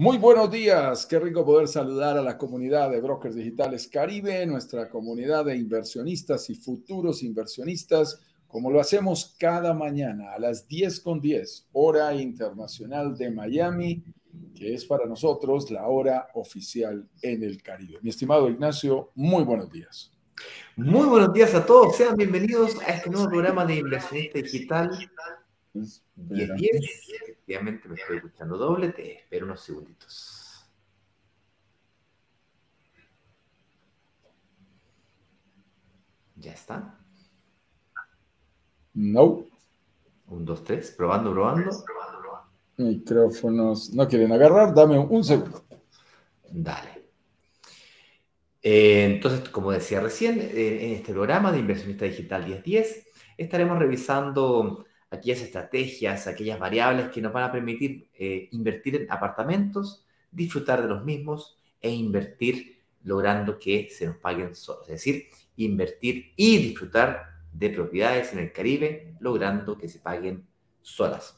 Muy buenos días, qué rico poder saludar a la comunidad de Brokers Digitales Caribe, nuestra comunidad de inversionistas y futuros inversionistas, como lo hacemos cada mañana a las 10 con 10, hora internacional de Miami, que es para nosotros la hora oficial en el Caribe. Mi estimado Ignacio, muy buenos días. Muy buenos días a todos, sean bienvenidos a este nuevo programa de Inversionista Digital 10 Efectivamente me estoy escuchando doble, te espero unos segunditos. ¿Ya está? No. Un, dos, tres, probando, probando. Micrófonos. No quieren agarrar, dame un segundo. Dale. Eh, entonces, como decía recién, eh, en este programa de Inversionista Digital 1010 estaremos revisando aquellas estrategias, aquellas variables que nos van a permitir eh, invertir en apartamentos, disfrutar de los mismos e invertir logrando que se nos paguen solos. Es decir, invertir y disfrutar de propiedades en el Caribe, logrando que se paguen solas.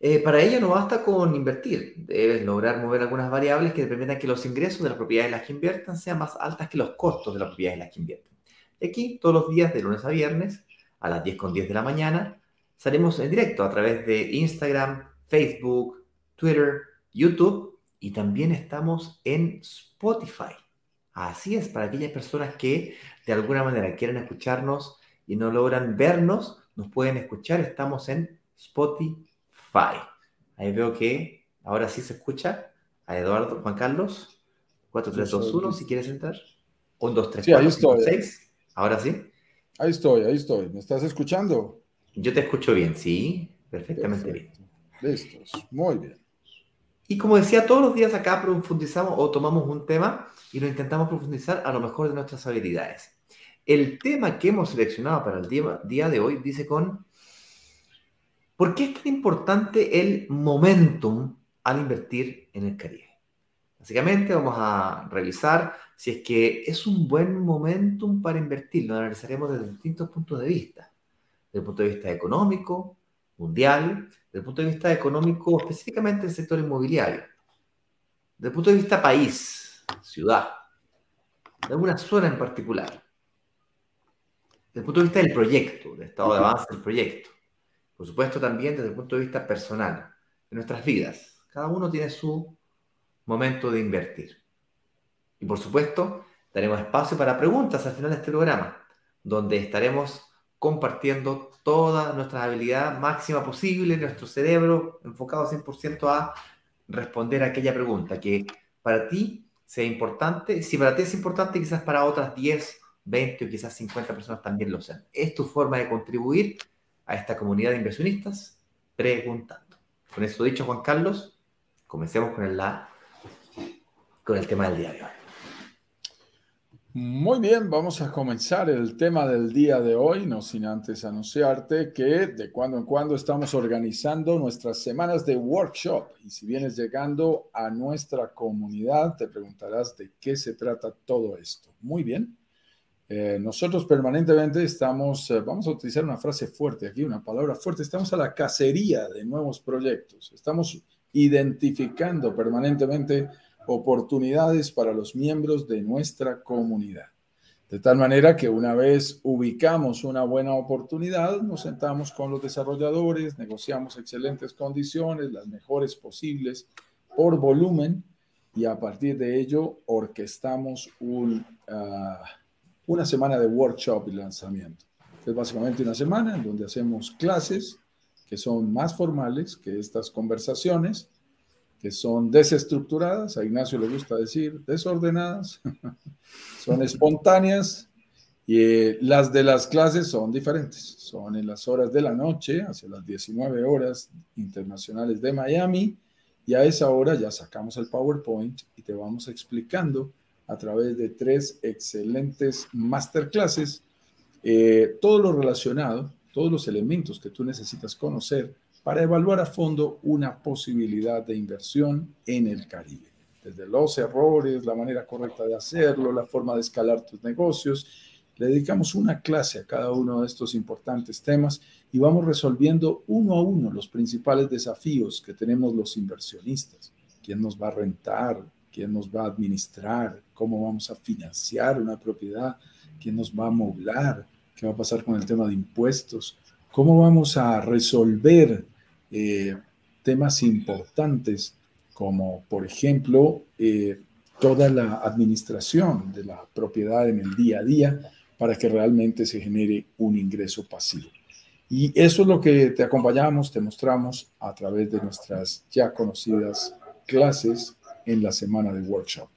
Eh, para ello no basta con invertir, debes lograr mover algunas variables que permitan que los ingresos de las propiedades en las que inviertan sean más altas que los costos de las propiedades en las que invierten. Y aquí, todos los días, de lunes a viernes, a las 10 con 10 de la mañana. Salimos en directo a través de Instagram, Facebook, Twitter, YouTube y también estamos en Spotify. Así es, para aquellas personas que de alguna manera quieren escucharnos y no logran vernos, nos pueden escuchar. Estamos en Spotify. Ahí veo que ahora sí se escucha a Eduardo Juan Carlos. 4321, si quieres entrar. 1, 2, 3, 4, 5, 6. Ahora sí. Ahí estoy, ahí estoy. ¿Me estás escuchando? Yo te escucho bien, sí, perfectamente bien. Listos, muy bien. Y como decía, todos los días acá profundizamos o tomamos un tema y lo intentamos profundizar a lo mejor de nuestras habilidades. El tema que hemos seleccionado para el día, día de hoy dice con, ¿por qué es tan importante el momentum al invertir en el Caribe? Básicamente vamos a revisar si es que es un buen momentum para invertir. Lo analizaremos desde distintos puntos de vista. Desde el punto de vista económico, mundial, desde el punto de vista económico específicamente el sector inmobiliario. Desde el punto de vista país, ciudad, de alguna zona en particular. Desde el punto de vista del proyecto, del estado de avance del proyecto. Por supuesto también desde el punto de vista personal, de nuestras vidas. Cada uno tiene su momento de invertir. Y por supuesto, daremos espacio para preguntas al final de este programa, donde estaremos compartiendo toda nuestra habilidad máxima posible, nuestro cerebro enfocado 100% a responder a aquella pregunta que para ti sea importante. Si para ti es importante, quizás para otras 10, 20 o quizás 50 personas también lo sean. Es tu forma de contribuir a esta comunidad de inversionistas preguntando. Con eso dicho, Juan Carlos, comencemos con la con el tema del día de hoy. Muy bien, vamos a comenzar el tema del día de hoy, no sin antes anunciarte que de cuando en cuando estamos organizando nuestras semanas de workshop y si vienes llegando a nuestra comunidad te preguntarás de qué se trata todo esto. Muy bien, eh, nosotros permanentemente estamos, eh, vamos a utilizar una frase fuerte aquí, una palabra fuerte, estamos a la cacería de nuevos proyectos, estamos identificando permanentemente oportunidades para los miembros de nuestra comunidad. De tal manera que una vez ubicamos una buena oportunidad, nos sentamos con los desarrolladores, negociamos excelentes condiciones, las mejores posibles por volumen, y a partir de ello orquestamos un, ah, una semana de workshop y lanzamiento. Es básicamente una semana en donde hacemos clases que son más formales que estas conversaciones, que son desestructuradas, a Ignacio le gusta decir desordenadas, son espontáneas y eh, las de las clases son diferentes, son en las horas de la noche, hacia las 19 horas internacionales de Miami, y a esa hora ya sacamos el PowerPoint y te vamos explicando a través de tres excelentes masterclasses eh, todo lo relacionado, todos los elementos que tú necesitas conocer para evaluar a fondo una posibilidad de inversión en el Caribe. Desde los errores, la manera correcta de hacerlo, la forma de escalar tus negocios. Le dedicamos una clase a cada uno de estos importantes temas y vamos resolviendo uno a uno los principales desafíos que tenemos los inversionistas. quién nos va a rentar, quién nos va a administrar, cómo vamos a financiar una propiedad, quién nos va a moblar, qué va a pasar con el tema de impuestos, cómo vamos a resolver eh, temas importantes como, por ejemplo, eh, toda la administración de la propiedad en el día a día para que realmente se genere un ingreso pasivo. Y eso es lo que te acompañamos, te mostramos a través de nuestras ya conocidas clases en la semana de workshop.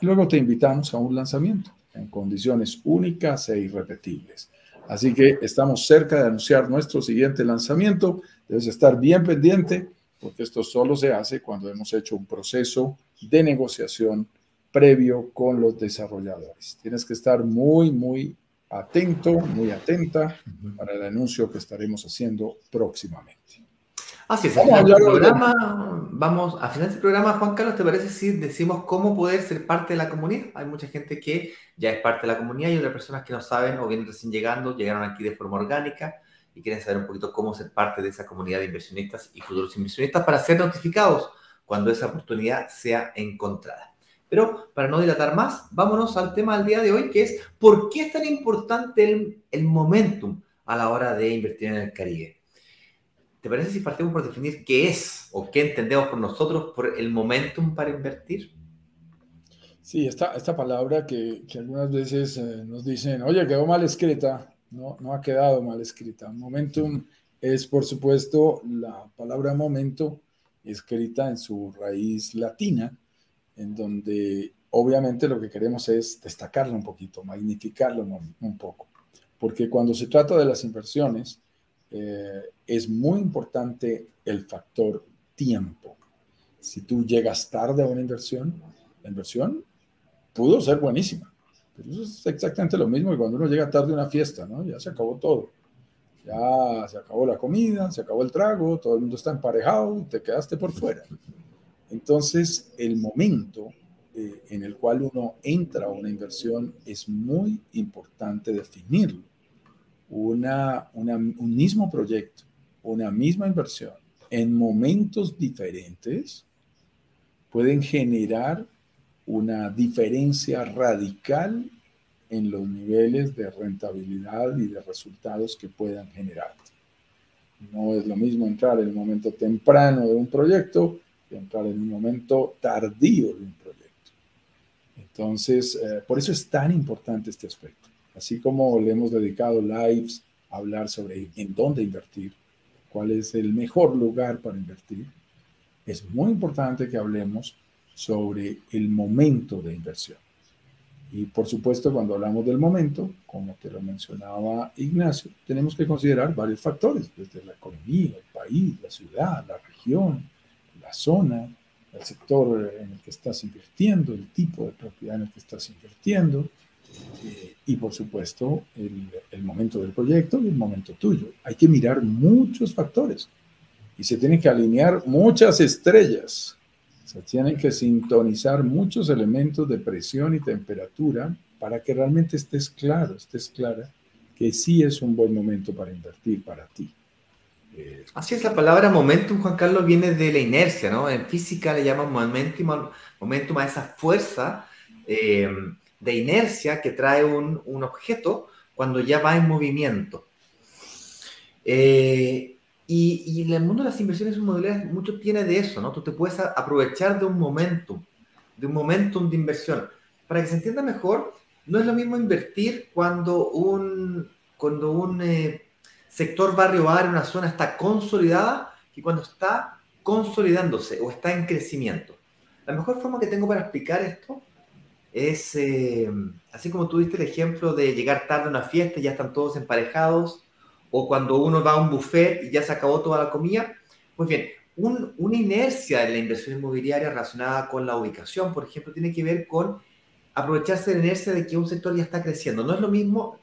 Y luego te invitamos a un lanzamiento en condiciones únicas e irrepetibles. Así que estamos cerca de anunciar nuestro siguiente lanzamiento. Debes estar bien pendiente porque esto solo se hace cuando hemos hecho un proceso de negociación previo con los desarrolladores. Tienes que estar muy, muy atento, muy atenta para el anuncio que estaremos haciendo próximamente. Así es, vamos, a programa, vamos a final del programa, Juan Carlos, ¿te parece si decimos cómo poder ser parte de la comunidad? Hay mucha gente que ya es parte de la comunidad y otras personas que no saben o vienen recién llegando, llegaron aquí de forma orgánica y quieren saber un poquito cómo ser parte de esa comunidad de inversionistas y futuros inversionistas para ser notificados cuando esa oportunidad sea encontrada. Pero para no dilatar más, vámonos al tema del día de hoy, que es ¿por qué es tan importante el, momentum a la hora de invertir en el Caribe? ¿Te parece si partimos por definir qué es o qué entendemos por nosotros por el momentum para invertir? Sí, esta, esta palabra que, que algunas veces eh, nos dicen, oye, quedó mal escrita. No, no ha quedado mal escrita. Momentum es, por supuesto, la palabra momento escrita en su raíz latina, en donde obviamente lo que queremos es destacarlo un poquito, magnificarlo un, poco, porque cuando se trata de las inversiones eh, es muy importante el factor tiempo. Si tú llegas tarde a una inversión, la inversión pudo ser buenísima, pero eso es exactamente lo mismo que cuando uno llega tarde a una fiesta, ¿no? Ya se acabó todo. Ya se acabó la comida, se acabó el trago, todo el mundo está emparejado y te quedaste por fuera. Entonces, el momento eh, en el cual uno entra a una inversión es muy importante definirlo. Una, un mismo proyecto, una misma inversión, en momentos diferentes, pueden generar una diferencia radical en los niveles de rentabilidad y de resultados que puedan generar. No es lo mismo entrar en el momento temprano de un proyecto entrar en un momento tardío de un proyecto. Entonces, eh, por eso es tan importante este aspecto. Así como le hemos dedicado lives a hablar sobre en dónde invertir, cuál es el mejor lugar para invertir, es muy importante que hablemos sobre el momento de inversión. Y por supuesto, cuando hablamos del momento, como te lo mencionaba Ignacio, tenemos que considerar varios factores, desde la economía, el país, la ciudad, la región, zona, el sector en el que estás invirtiendo, el tipo de propiedad en el que estás invirtiendo eh, y por supuesto el, el, momento del proyecto y el momento tuyo. Hay que mirar muchos factores y se tienen que alinear muchas estrellas. Se tienen que sintonizar muchos elementos de presión y temperatura para que realmente estés claro, estés clara que sí es un buen momento para invertir para ti. Así es, la palabra momentum, Juan Carlos, viene de la inercia, ¿no? En física le llaman momentum, momentum a esa fuerza eh, de inercia que trae un, objeto cuando ya va en movimiento. Eh, y, en el mundo de las inversiones inmobiliarias mucho tiene de eso, ¿no? Tú te puedes aprovechar de un momentum, de un momentum de inversión. Para que se entienda mejor, no es lo mismo invertir cuando un, cuando un eh, sector barrio bar una zona está consolidada que cuando está consolidándose o está en crecimiento. La mejor forma que tengo para explicar esto es, eh, así como tuviste el ejemplo de llegar tarde a una fiesta y ya están todos emparejados, o cuando uno va a un buffet y ya se acabó toda la comida. Pues bien, una inercia en la inversión inmobiliaria relacionada con la ubicación, por ejemplo, tiene que ver con aprovecharse de la inercia de que un sector ya está creciendo. No es lo mismo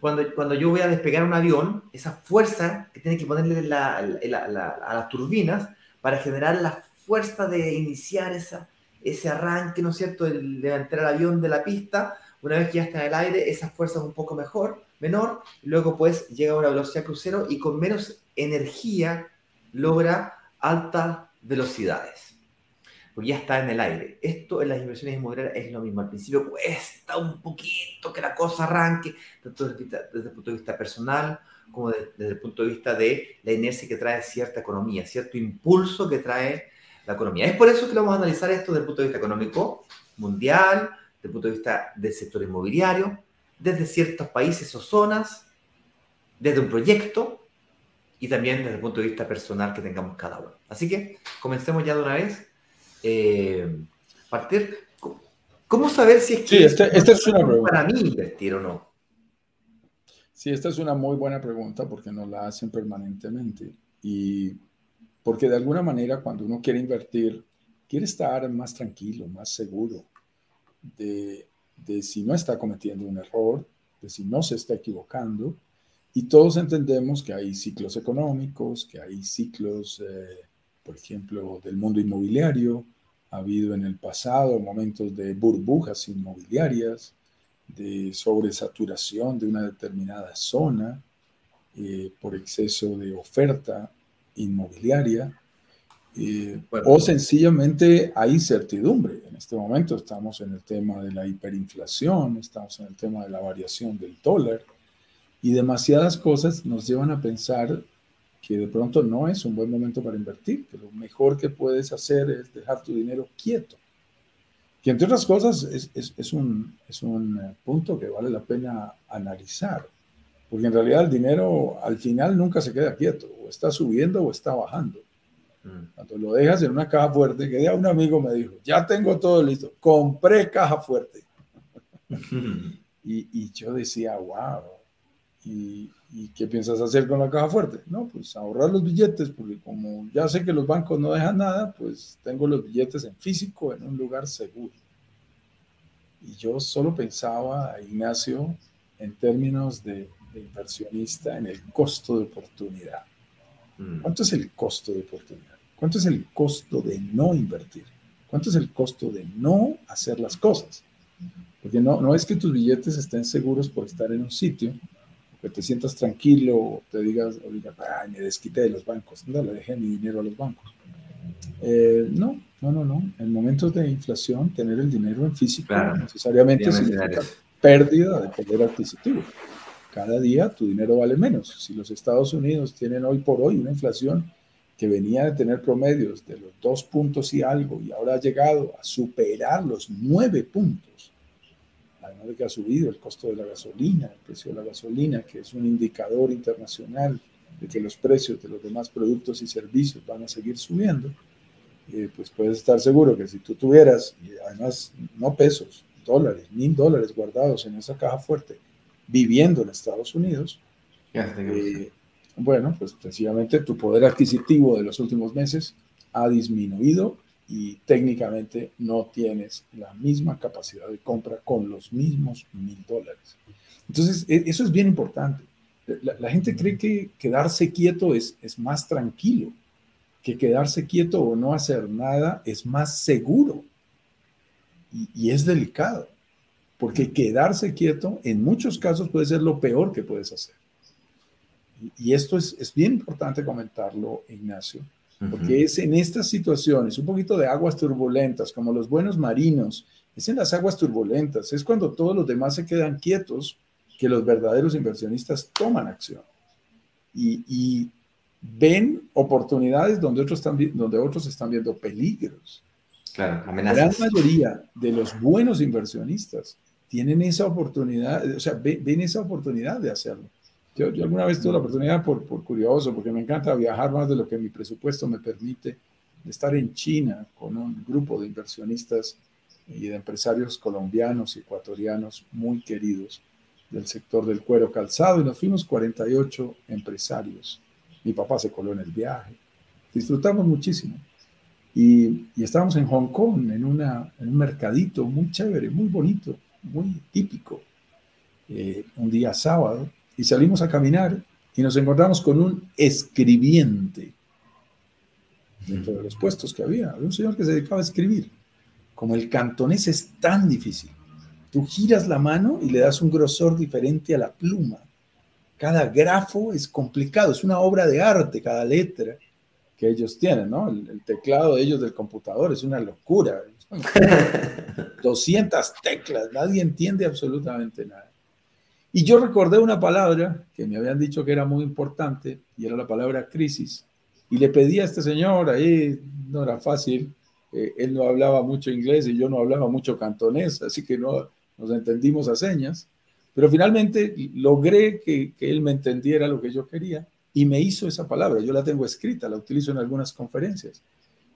cuando, cuando yo voy a despegar un avión, esa fuerza que tiene que ponerle a las turbinas para generar la fuerza de iniciar esa, ese arranque, ¿no es cierto?, de levantar el avión de la pista. Una vez que ya está en el aire, esa fuerza es un poco mejor, menor, luego pues llega a una velocidad crucero y con menos energía logra altas velocidades. porque ya está en el aire. Esto en las inversiones inmobiliarias es lo mismo. Al principio cuesta un poquito que la cosa arranque, tanto desde, el punto de vista personal como desde el punto de vista de la inercia que trae cierta economía, cierto impulso que trae la economía. Es por eso que vamos a analizar esto desde el punto de vista económico mundial, desde el punto de vista del sector inmobiliario, desde ciertos países o zonas, desde un proyecto y también desde el punto de vista personal que tengamos cada uno. Así que comencemos ya de una vez eh, partir. ¿Cómo saber si es que esta, es una pregunta. para mí invertir o no? Sí, esta es una muy buena pregunta porque nos la hacen permanentemente. Y porque de alguna manera cuando uno quiere invertir, quiere estar más tranquilo, más seguro de, si no está cometiendo un error, de si no se está equivocando. Y todos entendemos que hay ciclos económicos, que hay ciclos eh, por ejemplo, del mundo inmobiliario. Ha habido en el pasado momentos de burbujas inmobiliarias, de sobresaturación de una determinada zona eh, por exceso de oferta inmobiliaria. Eh, o sencillamente hay incertidumbre. En este momento estamos en el tema de la hiperinflación, estamos en el tema de la variación del dólar y demasiadas cosas nos llevan a pensar que de pronto no es un buen momento para invertir, que lo mejor que puedes hacer es dejar tu dinero quieto. Que entre otras cosas es, es, es, un, es un eh, punto que vale la pena analizar, porque en realidad el dinero al final nunca se queda quieto, o está subiendo o está bajando. Mm. Cuando lo dejas en una caja fuerte, que ya un amigo me dijo, ya tengo todo listo, compré caja fuerte. y, y yo decía, wow, y, ¿Y qué piensas hacer con la caja fuerte? No, pues ahorrar los billetes, porque como ya sé que los bancos no dejan nada, pues tengo los billetes en físico en un lugar seguro. Y yo solo pensaba, Ignacio, en términos de, inversionista, en el costo de oportunidad. Mm. ¿Cuánto es el costo de oportunidad? ¿Cuánto es el costo de no invertir? ¿Cuánto es el costo de no hacer las cosas? Porque no, no es que tus billetes estén seguros por estar en un sitio, que te sientas tranquilo, te digas, o digas, ay, me desquité de los bancos, no le dejé mi dinero a los bancos. Eh, no, no, no, no. En momentos de inflación, tener el dinero en físico necesariamente significa pérdida de poder adquisitivo. Cada día tu dinero vale menos. Si los Estados Unidos tienen hoy por hoy una inflación que venía de tener promedios de los dos puntos y algo y ahora ha llegado a superar los nueve puntos, además de que ha subido el costo de la gasolina, el precio de la gasolina, que es un indicador internacional de que los precios de los demás productos y servicios van a seguir subiendo, eh, pues puedes estar seguro que si tú tuvieras, además no pesos, dólares, mil dólares guardados en esa caja fuerte, viviendo en Estados Unidos, eh, bueno, pues sencillamente tu poder adquisitivo de los últimos meses ha disminuido y técnicamente no tienes la misma capacidad de compra con los mismos mil dólares. Entonces, e, eso es bien importante. La, gente cree que quedarse quieto es, es más tranquilo, que quedarse quieto o no hacer nada es más seguro. Y, es delicado, porque quedarse quieto en muchos casos puede ser lo peor que puedes hacer. Y, y esto es, es bien importante comentarlo, Ignacio, porque es en estas situaciones, un poquito de aguas turbulentas, como los buenos marinos, es en las aguas turbulentas, es cuando todos los demás se quedan quietos que los verdaderos inversionistas toman acción y, ven oportunidades donde otros, están, donde otros están viendo peligros. Claro, amenazas. La gran mayoría de los buenos inversionistas tienen esa oportunidad, o sea, ven esa oportunidad de hacerlo. Yo, alguna vez tuve la oportunidad por, por, curioso, porque me encanta viajar más de lo que mi presupuesto me permite, de estar en China con un grupo de inversionistas y de empresarios colombianos y ecuatorianos muy queridos del sector del cuero calzado y nos fuimos 48 empresarios. Mi papá se coló en el viaje. Disfrutamos muchísimo. Y, y estábamos en Hong Kong, en, una, en un mercadito muy chévere, muy bonito, muy típico. Eh, un día sábado y salimos a caminar y nos encontramos con un escribiente dentro de los puestos que había. Había un señor que se dedicaba a escribir. Como el cantonés es tan difícil, tú giras la mano y le das un grosor diferente a la pluma. Cada grafo es complicado, es una obra de arte, cada letra. Que ellos tienen, ¿no? El, teclado de ellos del computador es una locura. 200 teclas, nadie entiende absolutamente nada. Y yo recordé una palabra que me habían dicho que era muy importante y era la palabra crisis. Y le pedí a este señor, ahí no era fácil, eh, él no hablaba mucho inglés y yo no hablaba mucho cantonés, así que no nos entendimos a señas, pero finalmente logré que, que él me entendiera lo que yo quería y me hizo esa palabra. Yo la tengo escrita, la utilizo en algunas conferencias.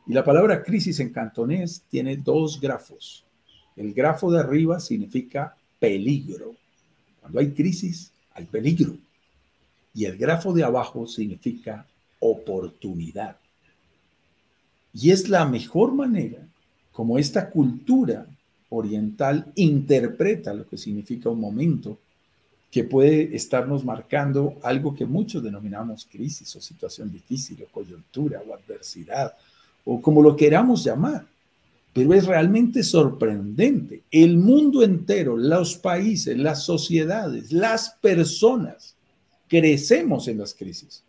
Y la palabra crisis en cantonés tiene dos grafos. El grafo de arriba significa peligro. Cuando hay crisis, hay peligro. Y el grafo de abajo significa oportunidad. Y es la mejor manera como esta cultura oriental interpreta lo que significa un momento que puede estarnos marcando algo que muchos denominamos crisis o situación difícil o coyuntura o adversidad o como lo queramos llamar. Pero es realmente sorprendente. El mundo entero, los países, las sociedades, las personas, crecemos en las crisis.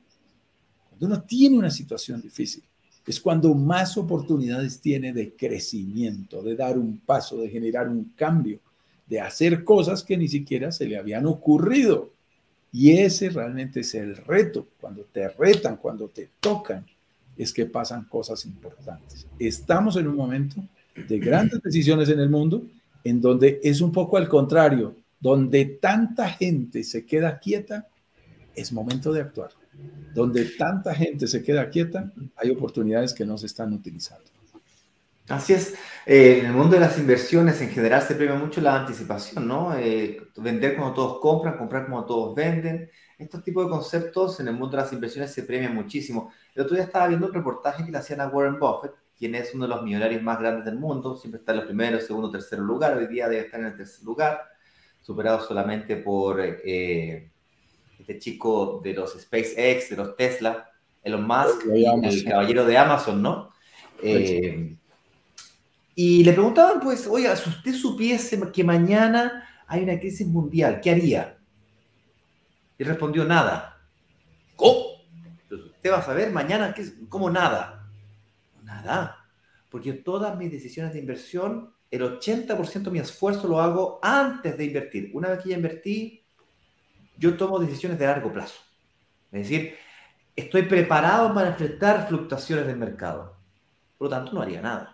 Cuando uno tiene una situación difícil, es cuando más oportunidades tiene de crecimiento, de dar un paso, de generar un cambio de hacer cosas que ni siquiera se le habían ocurrido. Y ese realmente es el reto. Cuando te retan, cuando te tocan, es que pasan cosas importantes. Estamos en un momento de grandes decisiones en el mundo en donde es un poco al contrario, donde tanta gente se queda quieta, es momento de actuar. Donde tanta gente se queda quieta, hay oportunidades que no se están utilizando. Así es. Eh, en el mundo de las inversiones en general se premia mucho la anticipación, ¿no? Eh, vender cuando todos compran, comprar cuando todos venden. Estos tipos de conceptos en el mundo de las inversiones se premian muchísimo. El otro día estaba viendo un reportaje que le hacían a Warren Buffett, quien es uno de los millonarios más grandes del mundo, siempre está en los primeros, segundo, tercer lugar, hoy día debe estar en el tercer lugar, superado solamente por eh, este chico de los SpaceX, de los Tesla, Elon Musk, el caballero de Amazon, ¿no? Eh, y le preguntaban, pues, oiga, si usted supiese que mañana hay una crisis mundial, ¿qué haría? Y respondió, nada. ¿Cómo? usted va a saber mañana, ¿cómo nada? Nada. Porque todas mis decisiones de inversión, el 80% de mi esfuerzo lo hago antes de invertir. Una vez que ya invertí, yo tomo decisiones de largo plazo. Es decir, estoy preparado para enfrentar fluctuaciones del mercado. Por lo tanto, no haría nada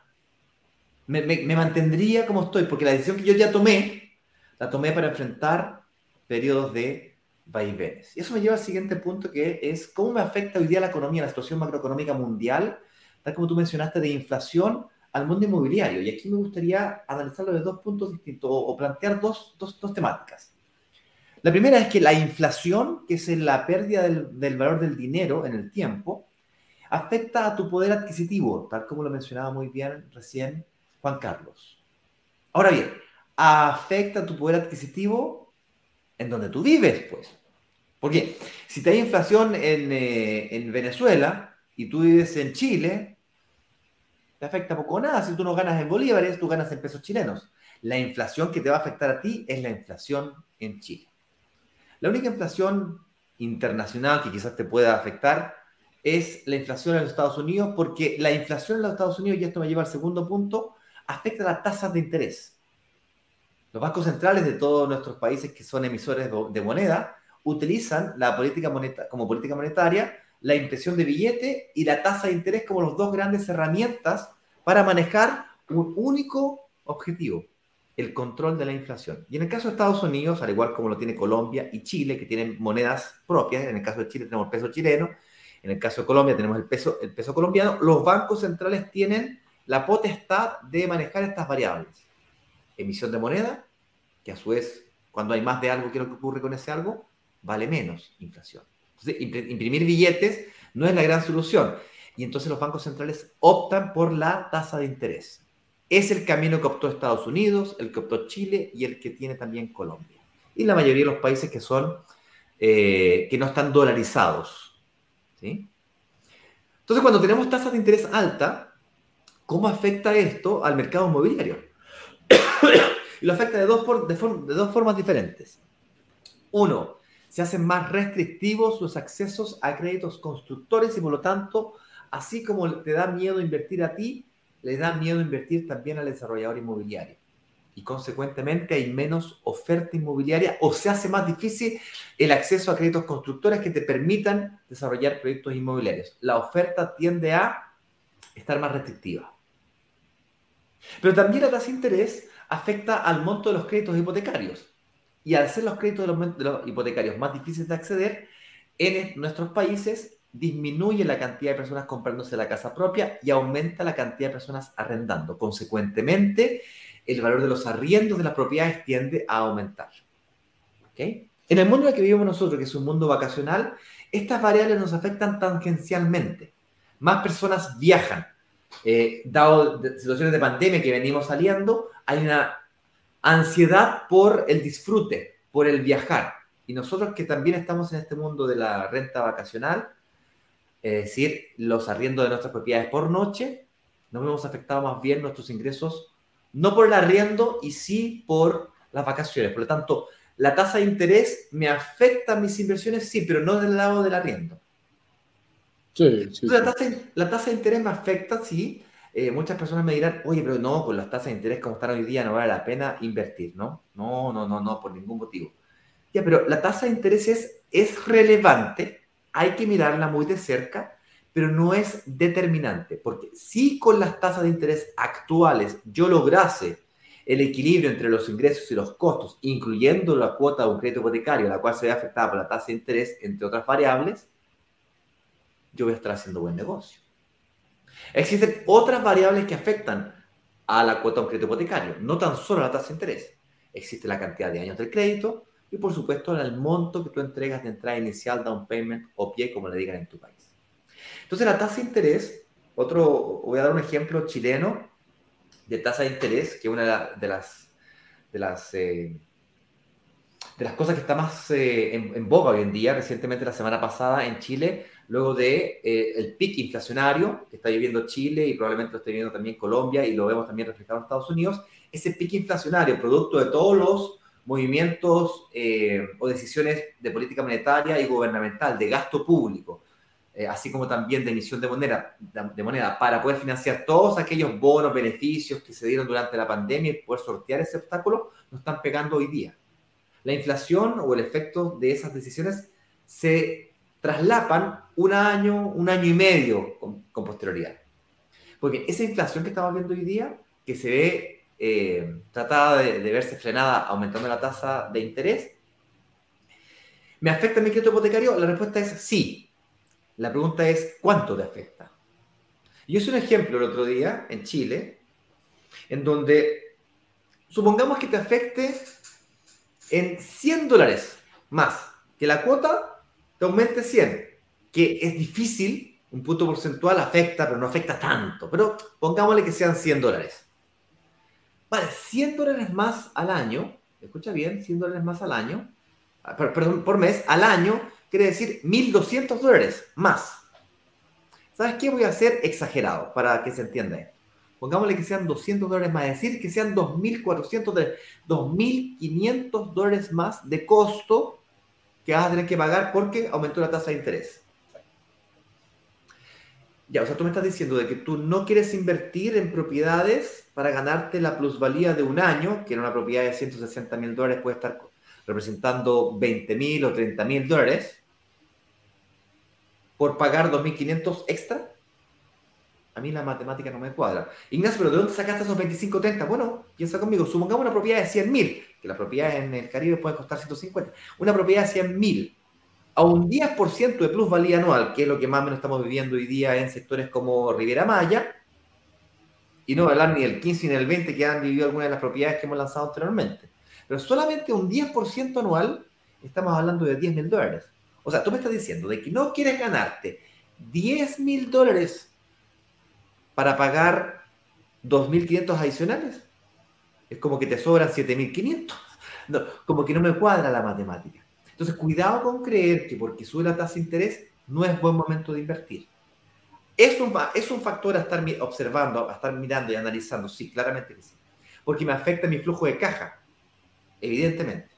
me, mantendría como estoy, porque la decisión que yo ya tomé, la tomé para enfrentar periodos de vaivenes. Y eso me lleva al siguiente punto, que es cómo me afecta hoy día la economía, la situación macroeconómica mundial, tal como tú mencionaste, de inflación al mundo inmobiliario. Y aquí me gustaría analizarlo de dos puntos distintos o, plantear dos, dos, dos, temáticas. La primera es que la inflación, que es la pérdida del, del valor del dinero en el tiempo, afecta a tu poder adquisitivo, tal como lo mencionaba muy bien recién Juan Carlos. Ahora bien, afecta tu poder adquisitivo en donde tú vives, pues. Porque si te hay inflación eh, en, Venezuela y tú vives en Chile, te afecta poco o nada. Si tú no ganas en bolívares, tú ganas en pesos chilenos. La inflación que te va a afectar a ti es la inflación en Chile. La única inflación internacional que quizás te pueda afectar es la inflación en los Estados Unidos, porque la inflación en los Estados Unidos, y esto me lleva al segundo punto, afecta las tasas de interés. Los bancos centrales de todos nuestros países que son emisores de moneda utilizan la política monetaria, como política monetaria la impresión de billete y la tasa de interés como los dos grandes herramientas para manejar un único objetivo, el control de la inflación. Y en el caso de Estados Unidos, al igual como lo tiene Colombia y Chile, que tienen monedas propias, en el caso de Chile tenemos el peso chileno, en el caso de Colombia tenemos el peso, el peso colombiano, los bancos centrales tienen la potestad de manejar estas variables. Emisión de moneda, que a su vez, cuando hay más de algo que lo que ocurre con ese algo, vale menos inflación. Entonces, imprimir billetes no es la gran solución. Y entonces los bancos centrales optan por la tasa de interés. Es el camino que optó Estados Unidos, el que optó Chile y el que tiene también Colombia. Y la mayoría de los países que son, eh, que no están dolarizados. ¿sí? Entonces, cuando tenemos tasas de interés alta, ¿Cómo afecta esto al mercado inmobiliario? y lo afecta de dos, de, dos formas diferentes. Uno, se hacen más restrictivos los accesos a créditos constructores y por lo tanto así como te da miedo invertir a ti, le da miedo invertir también al desarrollador inmobiliario. Y consecuentemente hay menos oferta inmobiliaria o se hace más difícil el acceso a créditos constructores que te permitan desarrollar proyectos inmobiliarios. La oferta tiende a estar más restrictiva. Pero también la tasa de interés afecta al monto de los créditos hipotecarios. Y al ser los créditos de los, hipotecarios más difíciles de acceder, en nuestros países disminuye la cantidad de personas comprándose la casa propia y aumenta la cantidad de personas arrendando. Consecuentemente, el valor de los arriendos de las propiedades tiende a aumentar. ¿Okay? En el mundo en el que vivimos nosotros, que es un mundo vacacional, estas variables nos afectan tangencialmente. Más personas viajan. Eh, dado situaciones de pandemia que venimos saliendo, hay una ansiedad por el disfrute, por el viajar. Y nosotros que también estamos en este mundo de la renta vacacional, es decir, los arriendos de nuestras propiedades por noche, nos hemos afectado más bien nuestros ingresos, no por el arriendo y sí por las vacaciones. Por lo tanto, la tasa de interés me afecta mis inversiones, sí, pero no del lado del arriendo. Sí, sí, la, tasa, la tasa de interés me afecta, sí, eh, muchas personas me dirán, oye, pero no, con las tasas de interés como están hoy día no vale la pena invertir, ¿no? No, no, no, no, por ningún motivo. Ya, pero la tasa de interés es, es relevante, hay que mirarla muy de cerca, pero no es determinante, porque si con las tasas de interés actuales yo lograse el equilibrio entre los ingresos y los costos, incluyendo la cuota de un crédito hipotecario, la cual se ve afectada por la tasa de interés, entre otras variables, yo voy a estar haciendo buen negocio. Existen otras variables que afectan a la cuota de un crédito hipotecario, no tan solo la tasa de interés. Existe la cantidad de años del crédito y, por supuesto, el monto que tú entregas de entrada inicial, down payment o pie, como le digan en tu país. Entonces, la tasa de interés, otro, voy a dar un ejemplo chileno de tasa de interés, que es una de las, de las, eh, de las cosas que está más eh, en, en boga hoy en día. Recientemente, la semana pasada, en Chile, luego de eh, el inflacionario que está viviendo Chile y probablemente lo esté viviendo también Colombia y lo vemos también reflejado en Estados Unidos, ese pico inflacionario, producto de todos los movimientos eh, o decisiones de política monetaria y gubernamental, de gasto público, eh, así como también de emisión de moneda, de moneda, para poder financiar todos aquellos bonos, beneficios que se dieron durante la pandemia y poder sortear ese obstáculo, nos están pegando hoy día. La inflación o el efecto de esas decisiones se traslapan un año, un año y medio con, posterioridad. Porque esa inflación que estamos viendo hoy día, que se ve eh, tratada de, verse frenada aumentando la tasa de interés, ¿me afecta mi crédito hipotecario? La respuesta es sí. La pregunta es, ¿cuánto te afecta? Yo hice un ejemplo el otro día en Chile, en donde supongamos que te afecte en 100 dólares más que la cuota te aumente 100, que es difícil, un punto porcentual afecta, pero no afecta tanto. Pero pongámosle que sean 100 dólares. Vale, 100 dólares más al año, escucha bien, 100 dólares más al año, ah, perdón, por mes, al año, quiere decir 1.200 dólares más. ¿Sabes qué? Voy a hacer exagerado para que se entienda esto. Pongámosle que sean 200 dólares más, es decir, que sean 2.400 dólares, 2.500 dólares más de costo que vas a tener que pagar porque aumentó la tasa de interés. Ya, o sea, tú me estás diciendo de que tú no quieres invertir en propiedades para ganarte la plusvalía de un año, que en una propiedad de 160 mil dólares puede estar representando 20 mil o 30 mil dólares, por pagar 2.500 extra. A mí la matemática no me cuadra. Ignacio, pero ¿de dónde sacaste esos 25 30? Bueno, piensa conmigo, supongamos una propiedad de 100 mil que las propiedades en el Caribe pueden costar 150. Una propiedad de 100 mil a un 10% de plusvalía anual, que es lo que más o menos estamos viviendo hoy día en sectores como Riviera Maya, y no hablar ni del 15 ni del 20 que han vivido algunas de las propiedades que hemos lanzado anteriormente. Pero solamente un 10% anual, estamos hablando de 10 mil dólares. O sea, tú me estás diciendo de que no quieres ganarte 10 mil dólares para pagar 2.500 adicionales es como que te sobran 7.500. No, como que no me cuadra la matemática. Entonces, cuidado con creer que porque sube la tasa de interés no es buen momento de invertir. Es un, es un factor a estar observando, a estar mirando y analizando, sí, claramente que sí. Porque me afecta mi flujo de caja, evidentemente.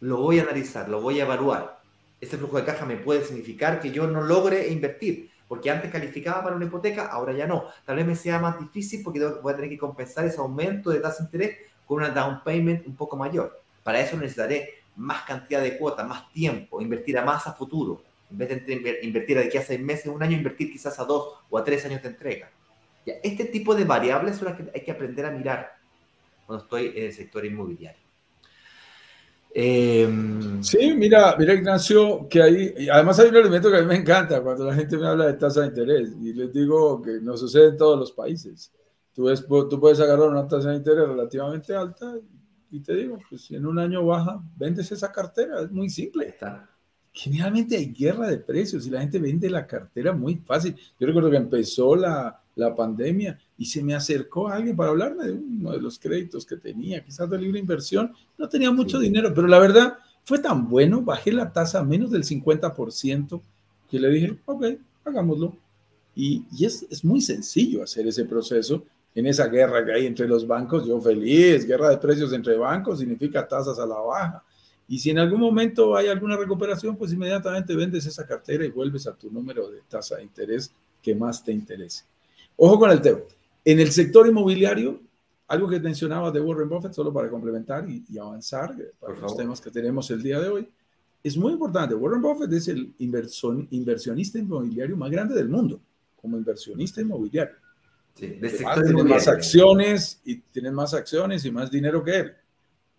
Lo voy a analizar, lo voy a evaluar. Ese flujo de caja me puede significar que yo no logre invertir, porque antes calificaba para una hipoteca, ahora ya no. Tal vez me sea más difícil porque voy a tener que compensar ese aumento de tasa de interés con una down payment un poco mayor. Para eso necesitaré más cantidad de cuotas, más tiempo, invertir a más a futuro. En vez de invertir de aquí a seis meses, un año, invertir quizás a dos o a tres años de entrega. Ya, este tipo de variables son las que hay que aprender a mirar cuando estoy en el sector inmobiliario. Em, sí, mira, mira Ignacio, que ahí, además hay un elemento que a mí me encanta cuando la gente me habla de tasa de interés y les digo que no sucede en todos los países. Tú, tú puedes agarrar una tasa de interés relativamente alta y te digo, pues si en un año baja, vendes esa cartera, es muy simple. Está. Generalmente hay guerra de precios y la gente vende la cartera muy fácil. Yo recuerdo que empezó la, la pandemia y se me acercó alguien para hablarme de uno de los créditos que tenía, quizás de libre inversión. No tenía mucho dinero, pero la verdad fue tan bueno, bajé la tasa a menos del 50% que le dije, ok, hagámoslo. Y, y es, es, muy sencillo hacer ese proceso en esa guerra que hay entre los bancos. Yo feliz, guerra de precios entre bancos significa tasas a la baja. Y si en algún momento hay alguna recuperación, pues inmediatamente vendes esa cartera y vuelves a tu número de tasa de interés que más te interese. Ojo con el tema. En el sector inmobiliario, algo que mencionaba de Warren Buffett, solo para complementar y, avanzar eh, para los temas que tenemos el día de hoy, es muy importante. Warren Buffett es el inversionista inmobiliario más grande del mundo, como inversionista inmobiliario. Sí, tiene más acciones y tiene más acciones y más dinero que él.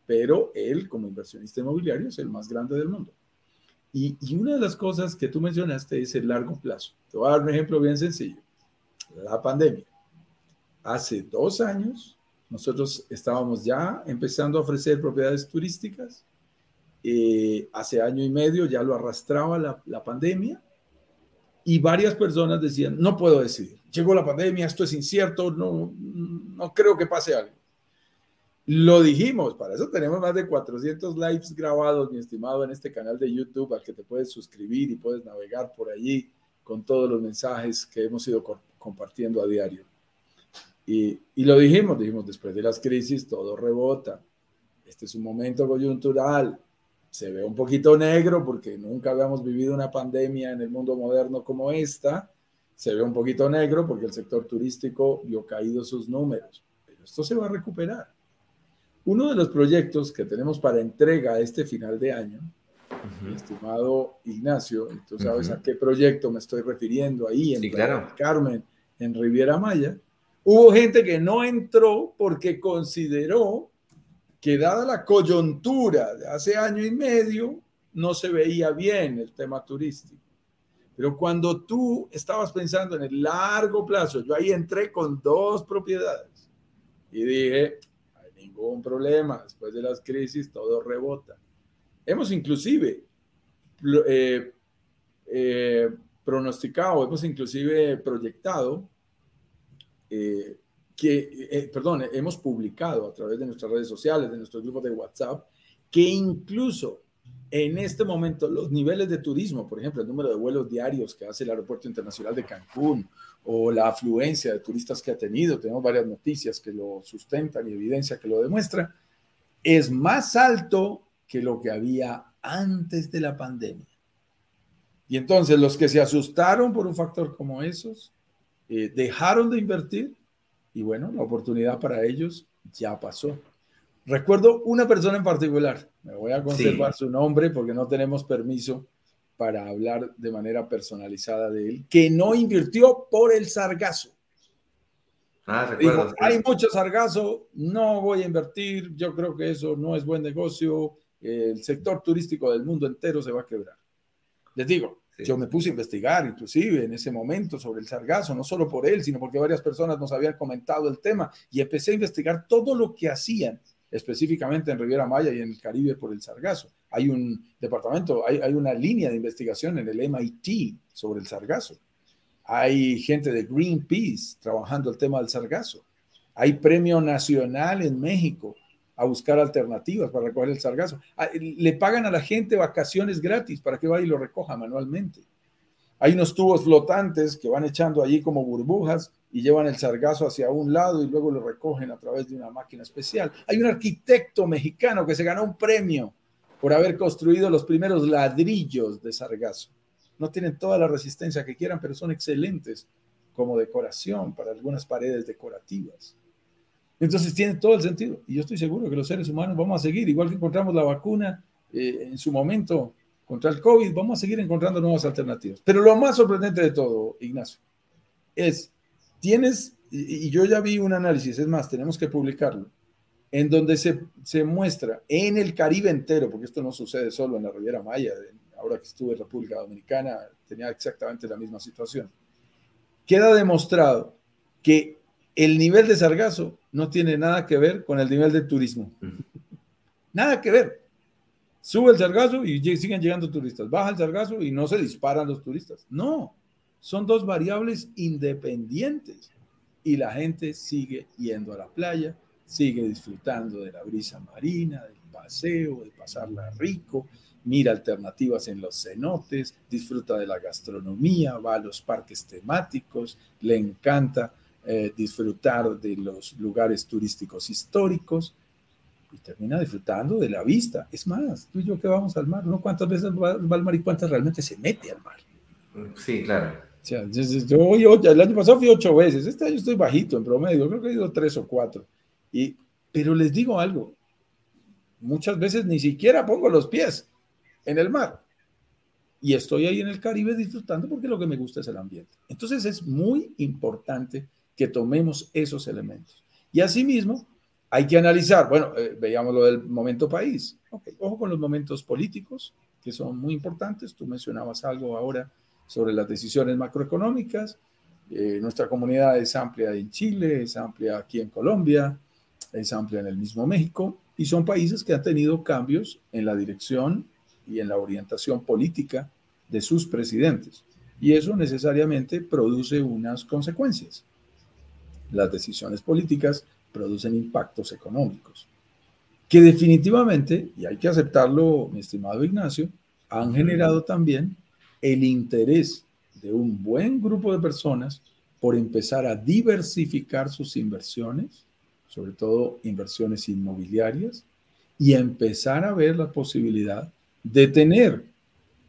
Pero él, como inversionista inmobiliario, es el más grande del mundo. Y, y una de las cosas que tú mencionaste es el largo plazo. Te voy a dar un ejemplo bien sencillo la pandemia. Hace dos años, nosotros estábamos ya empezando a ofrecer propiedades turísticas. Eh, hace año y medio ya lo arrastraba la, pandemia y varias personas decían, no puedo decidir, llegó la pandemia, esto es incierto, no, no creo que pase algo. Lo dijimos, para eso tenemos más de 400 lives grabados, mi estimado, en este canal de YouTube al que te puedes suscribir y puedes navegar por allí con todos los mensajes que hemos ido compartiendo a diario. Y, y, lo dijimos, dijimos, después de las crisis todo rebota. Este es un momento coyuntural. Se ve un poquito negro porque nunca habíamos vivido una pandemia en el mundo moderno como esta. Se ve un poquito negro porque el sector turístico vio caídos sus números. Pero esto se va a recuperar. Uno de los proyectos que tenemos para entrega este final de año estimado Ignacio, tú sabes a qué proyecto me estoy refiriendo ahí en Carmen, en Riviera Maya. Hubo gente que no entró porque consideró que dada la coyuntura de hace año y medio, no se veía bien el tema turístico. Pero cuando tú estabas pensando en el largo plazo, yo ahí entré con dos propiedades y dije, hay ningún problema, después de las crisis todo rebota. Hemos inclusive eh, eh, pronosticado, hemos inclusive proyectado eh, que, perdón, hemos publicado a través de nuestras redes sociales, de nuestro grupo de WhatsApp, que incluso en este momento los niveles de turismo, por ejemplo, el número de vuelos diarios que hace el Aeropuerto Internacional de Cancún o la afluencia de turistas que ha tenido, tenemos varias noticias que lo sustentan y evidencia que lo demuestra, es más alto que lo que había antes de la pandemia. Y entonces los que se asustaron por un factor como esos, eh, dejaron de invertir y bueno, la oportunidad para ellos ya pasó. Recuerdo una persona en particular, me voy a conservar su nombre porque no tenemos permiso para hablar de manera personalizada de él, que no invirtió por el sargazo. Ah, recuerdo, hay mucho sargazo, no voy a invertir, yo creo que eso no es buen negocio, el sector turístico del mundo entero se va a quebrar. Les digo, yo me puse a investigar inclusive en ese momento sobre el sargazo, no solo por él, sino porque varias personas nos habían comentado el tema y empecé a investigar todo lo que hacían específicamente en Riviera Maya y en el Caribe por el sargazo. Hay un departamento, hay, hay una línea de investigación en el MIT sobre el sargazo. Hay gente de Greenpeace trabajando el tema del sargazo. Hay premio nacional en México a buscar alternativas para recoger el sargazo. Ah, le pagan a la gente vacaciones gratis para que vaya y lo recoja manualmente. Hay unos tubos flotantes que van echando allí como burbujas y llevan el sargazo hacia un lado y luego lo recogen a través de una máquina especial. Hay un arquitecto mexicano que se ganó un premio por haber construido los primeros ladrillos de sargazo. no tienen toda la resistencia que quieran, pero son excelentes como decoración para algunas paredes decorativas. Entonces tiene todo el sentido. Y yo estoy seguro que los seres humanos vamos a seguir, igual que encontramos la vacuna eh, en su momento contra el COVID, vamos a seguir encontrando nuevas alternativas. Pero lo más sorprendente de todo, Ignacio, es, tienes, y, yo ya vi un análisis, es más, tenemos que publicarlo, en donde se, se muestra en el Caribe entero, porque esto no sucede solo en la Riviera Maya, ahora que estuve en República Dominicana, tenía exactamente la misma situación. Queda demostrado que el nivel de sargazo no tiene nada que ver con el nivel de turismo. Nada que ver. Sube el sargazo y siguen llegando turistas. Baja el sargazo y no se disparan los turistas. No, son dos variables independientes. Y la gente sigue yendo a la playa, sigue disfrutando de la brisa marina, del paseo, de pasarla rico, mira alternativas en los cenotes, disfruta de la gastronomía, va a los parques temáticos, le encanta eh, disfrutar de los lugares turísticos históricos y termina disfrutando de la vista. Es más, tú y yo que vamos al mar, ¿no? ¿Cuántas veces va, al mar y cuántas realmente se mete al mar? Sí, claro. O sea, yo, el año pasado fui ocho veces, este año estoy bajito en promedio, creo que he ido tres o cuatro. Y, pero les digo algo, muchas veces ni siquiera pongo los pies en el mar. Y estoy ahí en el Caribe disfrutando porque lo que me gusta es el ambiente. Entonces es muy importante que tomemos esos elementos. Y asimismo, hay que analizar, bueno, eh, veíamos lo del momento país. ojo con los momentos políticos, que son muy importantes. Tú mencionabas algo ahora sobre las decisiones macroeconómicas. Eh, nuestra comunidad es amplia en Chile, es amplia aquí en Colombia, es amplia en el mismo México, y son países que han tenido cambios en la dirección y en la orientación política de sus presidentes. Y eso necesariamente produce unas consecuencias las decisiones políticas producen impactos económicos, que definitivamente, y hay que aceptarlo, mi estimado Ignacio, han generado también el interés de un buen grupo de personas por empezar a diversificar sus inversiones, sobre todo inversiones inmobiliarias, y empezar a ver la posibilidad de tener,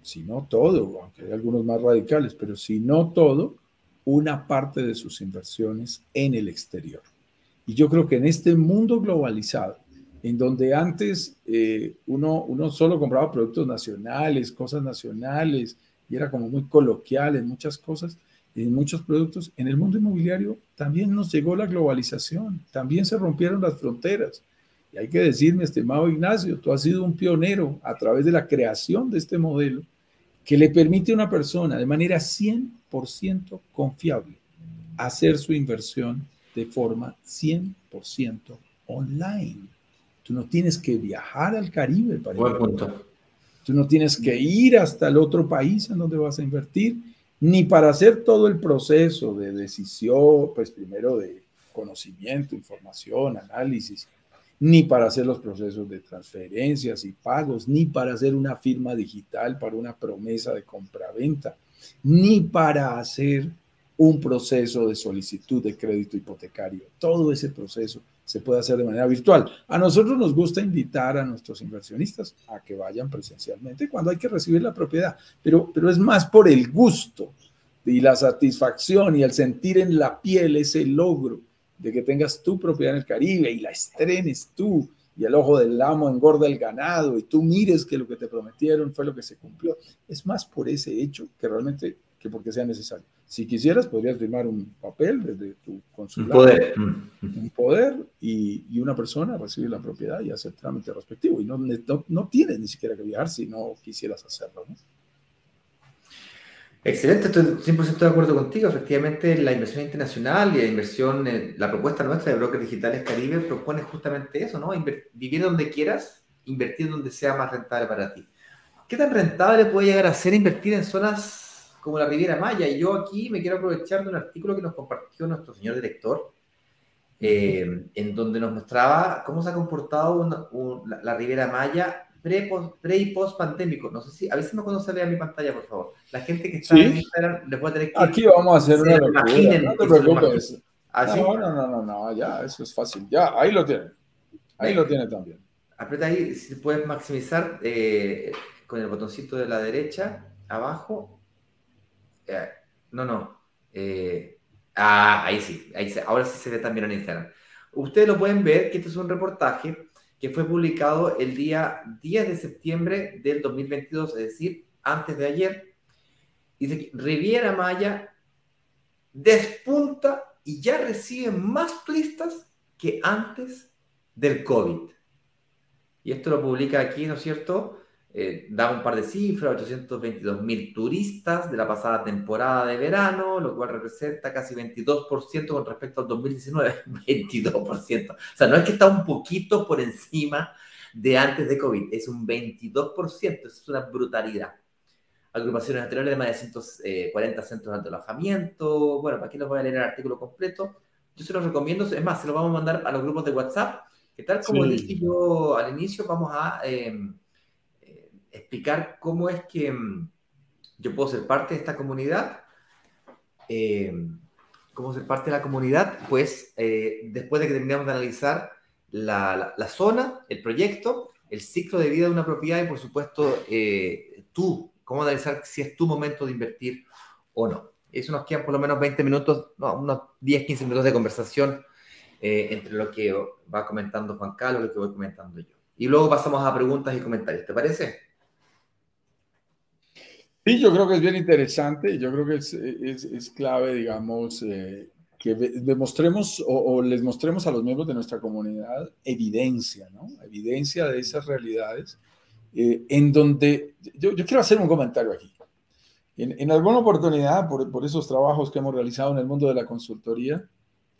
si no todo, aunque hay algunos más radicales, pero si no todo, una parte de sus inversiones en el exterior. Y yo creo que en este mundo globalizado, en donde antes eh, uno, uno solo compraba productos nacionales, cosas nacionales, y era como muy coloquial en muchas cosas, en muchos productos, en el mundo inmobiliario también nos llegó la globalización, también se rompieron las fronteras. Y hay que decir, mi estimado Ignacio, tú has sido un pionero a través de la creación de este modelo que le permite a una persona de manera 100% confiable hacer su inversión de forma 100% online. Tú no tienes que viajar al Caribe para invertir. Tú no tienes que ir hasta el otro país en donde vas a invertir, ni para hacer todo el proceso de decisión, pues primero de conocimiento, información, análisis, ni para hacer los procesos de transferencias y pagos, ni para hacer una firma digital para una promesa de compraventa, ni para hacer un proceso de solicitud de crédito hipotecario. Todo ese proceso se puede hacer de manera virtual. A nosotros nos gusta invitar a nuestros inversionistas a que vayan presencialmente cuando hay que recibir la propiedad, pero, pero es más por el gusto y la satisfacción y el sentir en la piel ese logro de que tengas tu propiedad en el Caribe y la estrenes tú y el ojo del amo engorda el ganado y tú mires que lo que te prometieron fue lo que se cumplió. Es más por ese hecho que realmente que porque sea necesario. Si quisieras, podrías firmar un papel desde tu consulado. Un poder. Un poder y, y una persona recibir la propiedad y hacer trámite respectivo. Y no, no, no tienes ni siquiera que viajar si no quisieras hacerlo. ¿no? Excelente, estoy 100% de acuerdo contigo. Efectivamente, la inversión internacional y la inversión, la propuesta nuestra de Brokers Digitales Caribe propone justamente eso, ¿no? vivir donde quieras, invertir donde sea más rentable para ti. ¿Qué tan rentable puede llegar a ser invertir en zonas como la Riviera Maya? Y yo aquí me quiero aprovechar de un artículo que nos compartió nuestro señor director, eh, en donde nos mostraba cómo se ha comportado la Riviera Maya pre, y post pandémico. No sé si, a veces no cuando se vea mi pantalla, por favor. La gente que está en Instagram le puede tener que. Aquí vamos a hacer una locura. No te preocupes. ¿Ah, no, no, no, no, no, ya, eso es fácil. Ya, ahí lo tiene. Ahí lo tiene también. Aprieta ahí, si puedes maximizar eh, con el botoncito de la derecha, abajo, Eh, no, no. Eh, ah, ahí sí, ahí ahora sí se ve también en Instagram. Ustedes lo pueden ver que este es un reportaje que fue publicado el día 10 de septiembre del 2022, es decir, antes de ayer. Que Riviera Maya despunta y ya recibe más turistas que antes del COVID. Y esto lo publica aquí, ¿no es cierto? Eh, da un par de cifras, 822 mil turistas de la pasada temporada de verano, lo cual representa casi 22% con respecto al 2019. 22%. O sea, no es que está un poquito por encima de antes de COVID, es un 22%, es una brutalidad. Agrupaciones anteriores de más de 140 eh, centros de alojamiento. Bueno, para aquí les voy a leer el artículo completo. Yo se los recomiendo, es más, se lo vamos a mandar a los grupos de WhatsApp, que tal como dije yo al inicio, vamos a... Eh, explicar cómo es que mm, yo puedo ser parte de esta comunidad. Eh, ¿Cómo ser parte de la comunidad? Pues eh, después de que terminamos de analizar la, zona, el proyecto, el ciclo de vida de una propiedad y por supuesto eh, tú, cómo analizar si es tu momento de invertir o no. Eso nos quedan por lo menos 20 minutos, no, unos 10, 15 minutos de conversación entre lo que va comentando Juan Carlos y lo que voy comentando yo. Y luego pasamos a preguntas y comentarios, ¿te parece? Sí, yo creo que es bien interesante. Yo creo que es, es, clave, digamos, eh, que demostremos o, les mostremos a los miembros de nuestra comunidad evidencia, ¿no? Evidencia de esas realidades, eh, en donde yo, yo, quiero hacer un comentario aquí. En, en alguna oportunidad, por, por, esos trabajos que hemos realizado en el mundo de la consultoría,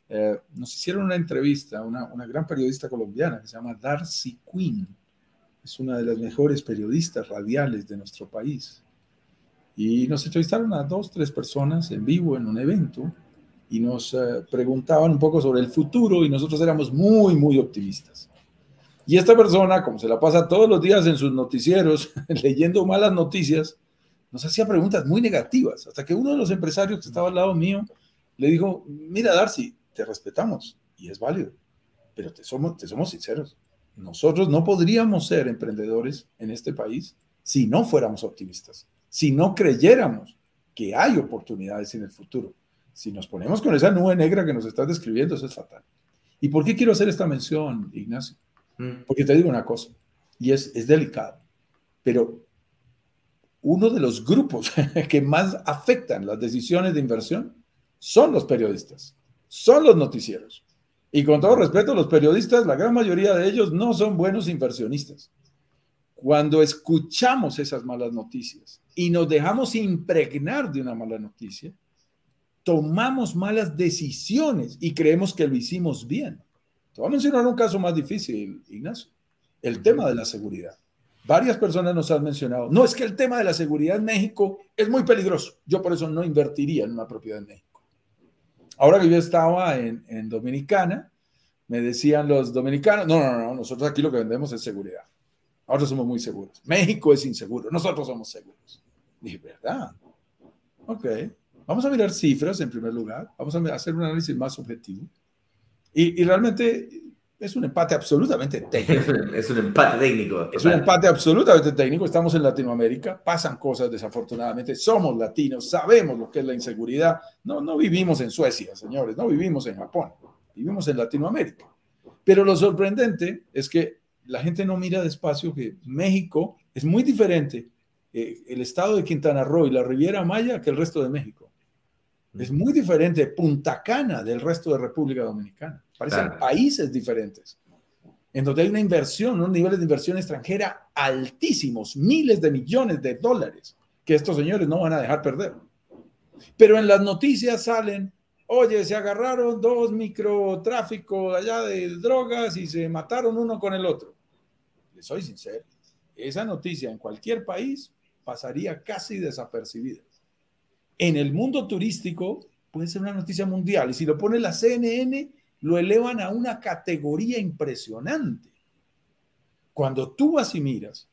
eh, nos hicieron una entrevista, una, una gran periodista colombiana que se llama Darcy Quinn. Es una de las mejores periodistas radiales de nuestro país y nos entrevistaron a dos, tres personas en vivo en un evento y nos eh, preguntaban un poco sobre el futuro y nosotros éramos muy, muy optimistas. Y esta persona, como se la pasa todos los días en sus noticieros leyendo malas noticias, nos hacía preguntas muy negativas, hasta que uno de los empresarios que estaba al lado mío le dijo, mira Darcy, te respetamos y es válido, pero te somos, te somos sinceros. Nosotros no podríamos ser emprendedores en este país si no fuéramos optimistas si no creyéramos que hay oportunidades en el futuro. Si nos ponemos con esa nube negra que nos estás describiendo, eso es fatal. ¿Y por qué quiero hacer esta mención, Ignacio? Mm. Porque te digo una cosa, y es, es delicado, pero uno de los grupos que más afectan las decisiones de inversión son los periodistas, son los noticieros. Y con todo respeto, los periodistas, la gran mayoría de ellos no son buenos inversionistas. Cuando escuchamos esas malas noticias y nos dejamos impregnar de una mala noticia, tomamos malas decisiones y creemos que lo hicimos bien. Te voy a mencionar un caso más difícil, Ignacio, el tema de la seguridad. Varias personas nos han mencionado, no es que el tema de la seguridad en México es muy peligroso, yo por eso no invertiría en una propiedad en México. Ahora que yo estaba en, en Dominicana, me decían los dominicanos, no, no, no, nosotros aquí lo que vendemos es seguridad. Nosotros somos muy seguros. México es inseguro, nosotros somos seguros. Dije, ¿verdad? Ok, vamos a mirar cifras en primer lugar, vamos a hacer un análisis más objetivo. Y, y realmente es un empate absolutamente técnico. es un empate técnico. Es un empate absolutamente técnico. Estamos en Latinoamérica, pasan cosas desafortunadamente. Somos latinos, sabemos lo que es la inseguridad. No, no vivimos en Suecia, señores, no vivimos en Japón, vivimos en Latinoamérica. Pero lo sorprendente es que la gente no mira despacio que México es muy diferente eh, el estado de Quintana Roo y la Riviera Maya que el resto de México. Es muy diferente Punta Cana del resto de República Dominicana. Parecen países diferentes, en donde hay una inversión, unos niveles de inversión extranjera altísimos, miles de millones de dólares, que estos señores no van a dejar perder. Pero en las noticias salen, oye, se agarraron dos microtráficos allá de drogas y se mataron uno con el otro. Les soy sincero, esa noticia en cualquier país pasaría casi desapercibida. En el mundo turístico puede ser una noticia mundial y si lo pone la CNN, lo elevan a una categoría impresionante. Cuando tú vas y miras,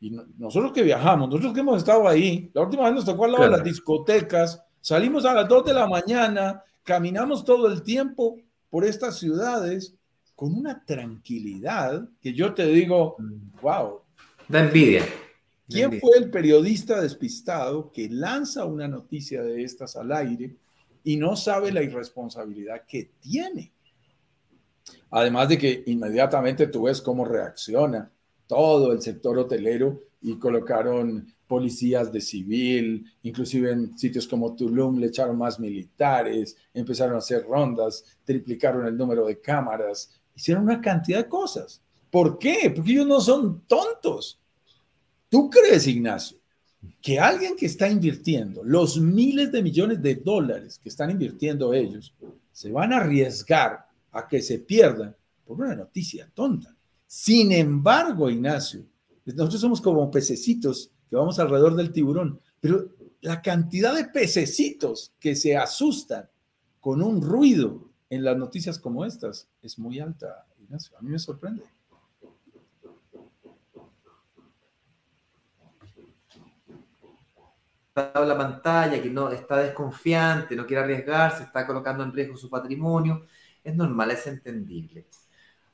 y nosotros que viajamos, nosotros que hemos estado ahí, la última vez nos tocó al lado de las discotecas, salimos a las 2 de la mañana, caminamos todo el tiempo por estas ciudades con una tranquilidad que yo te digo, wow. Da envidia. ¿Quién fue el periodista despistado que lanza una noticia de estas al aire y no sabe la irresponsabilidad que tiene? Además de que inmediatamente tú ves cómo reacciona todo el sector hotelero y colocaron policías de civil, inclusive en sitios como Tulum le echaron más militares, empezaron a hacer rondas, triplicaron el número de cámaras, hicieron una cantidad de cosas. ¿Por qué? Porque ellos no son tontos. ¿Tú crees, Ignacio, que alguien que está invirtiendo los miles de millones de dólares que están invirtiendo ellos, se van a arriesgar a que se pierdan por una noticia tonta? Sin embargo, Ignacio, nosotros somos como pececitos que vamos alrededor del tiburón, pero la cantidad de pececitos que se asustan con un ruido en las noticias como estas es muy alta, Ignacio. A mí me sorprende. la pantalla, que no está desconfiante, no quiere arriesgarse, está colocando en riesgo su patrimonio. Es normal, es entendible.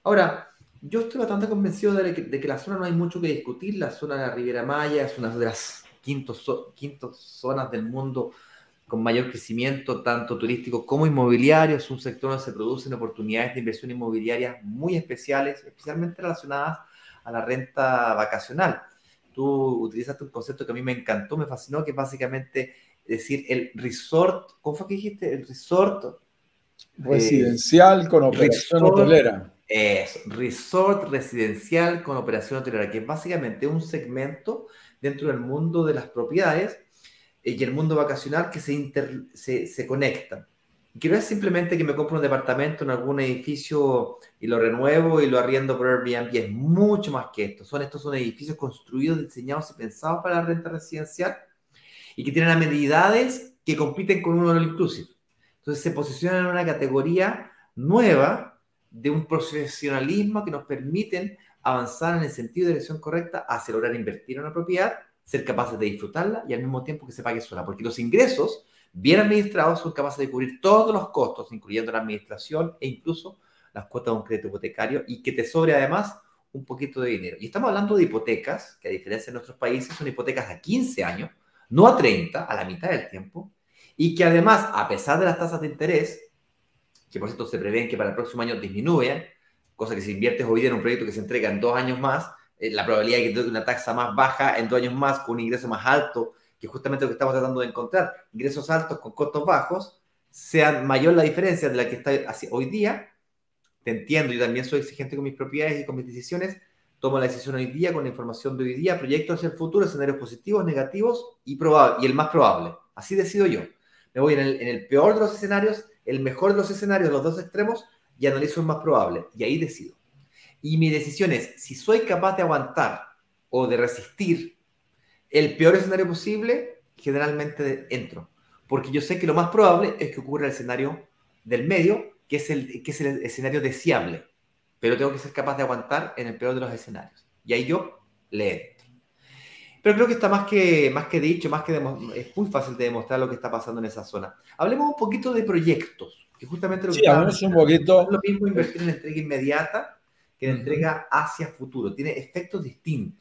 Ahora, yo estoy bastante convencido de que, la zona no hay mucho que discutir. La zona de la Riviera Maya es una de las quintos zonas del mundo con mayor crecimiento, tanto turístico como inmobiliario. Es un sector donde se producen oportunidades de inversión inmobiliaria muy especiales, especialmente relacionadas a la renta vacacional tú utilizaste un concepto que a mí me encantó, me fascinó, que es básicamente decir el resort, ¿cómo fue que dijiste? El resort eh, residencial con operación hotelera. Es resort residencial con operación hotelera, que es básicamente un segmento dentro del mundo de las propiedades eh, y el mundo vacacional que se, se, se conectan que no es simplemente que me compro un departamento en algún edificio y lo renuevo y lo arriendo por Airbnb, es mucho más que esto. Son, estos son edificios construidos, diseñados y pensados para la renta residencial y que tienen amenidades que compiten con un all inclusive. Entonces se posicionan en una categoría nueva de un profesionalismo que nos permiten avanzar en el sentido de dirección correcta hacia lograr invertir en una propiedad, ser capaces de disfrutarla y al mismo tiempo que se pague sola, porque los ingresos bien administrados son capaces de cubrir todos los costos, incluyendo la administración e incluso las cuotas de un crédito hipotecario y que te sobre además un poquito de dinero. Y estamos hablando de hipotecas, que a diferencia de nuestros países son hipotecas a 15 años, no a 30, a la mitad del tiempo, y que además, a pesar de las tasas de interés, que por cierto se prevén que para el próximo año disminuyan, cosa que si inviertes hoy día en un proyecto que se entrega en dos años más, eh, la probabilidad de que te una tasa más baja en dos años más, con un ingreso más alto que justamente lo que estamos tratando de encontrar, ingresos altos con costos bajos, sea mayor la diferencia de la que está hoy día. Te entiendo, yo también soy exigente con mis propiedades y con mis decisiones. Tomo la decisión hoy día con la información de hoy día, proyectos hacia el futuro, escenarios positivos, negativos y, probable, y el más probable. Así decido yo. Me voy en el, en el peor de los escenarios, el mejor de los escenarios, los dos extremos, y analizo el más probable. Y ahí decido. Y mi decisión es si soy capaz de aguantar o de resistir el peor escenario posible, generalmente entro. Porque yo sé que lo más probable es que ocurra el escenario del medio, que es el, que es el escenario deseable. Pero tengo que ser capaz de aguantar en el peor de los escenarios. Y ahí yo le entro. Pero creo que está más que, más que dicho, más que es muy fácil de demostrar lo que está pasando en esa zona. Hablemos un poquito de proyectos, que justamente lo que sí, hablemos un poquito. Es lo mismo invertir en entrega inmediata que en entrega hacia futuro. Tiene efectos distintos.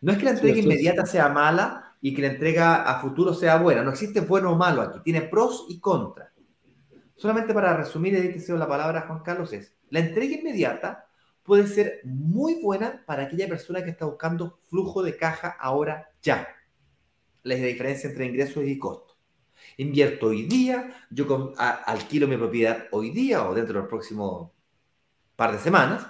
No es que la entrega inmediata sea mala y que la entrega a futuro sea buena. No existe bueno o malo aquí. Tiene pros y contras. Solamente para resumir y decir la palabra Juan Carlos es, la entrega inmediata puede ser muy buena para aquella persona que está buscando flujo de caja ahora ya. La diferencia entre ingresos y costos. Invierto hoy día, yo alquilo mi propiedad hoy día o dentro de los próximos par de semanas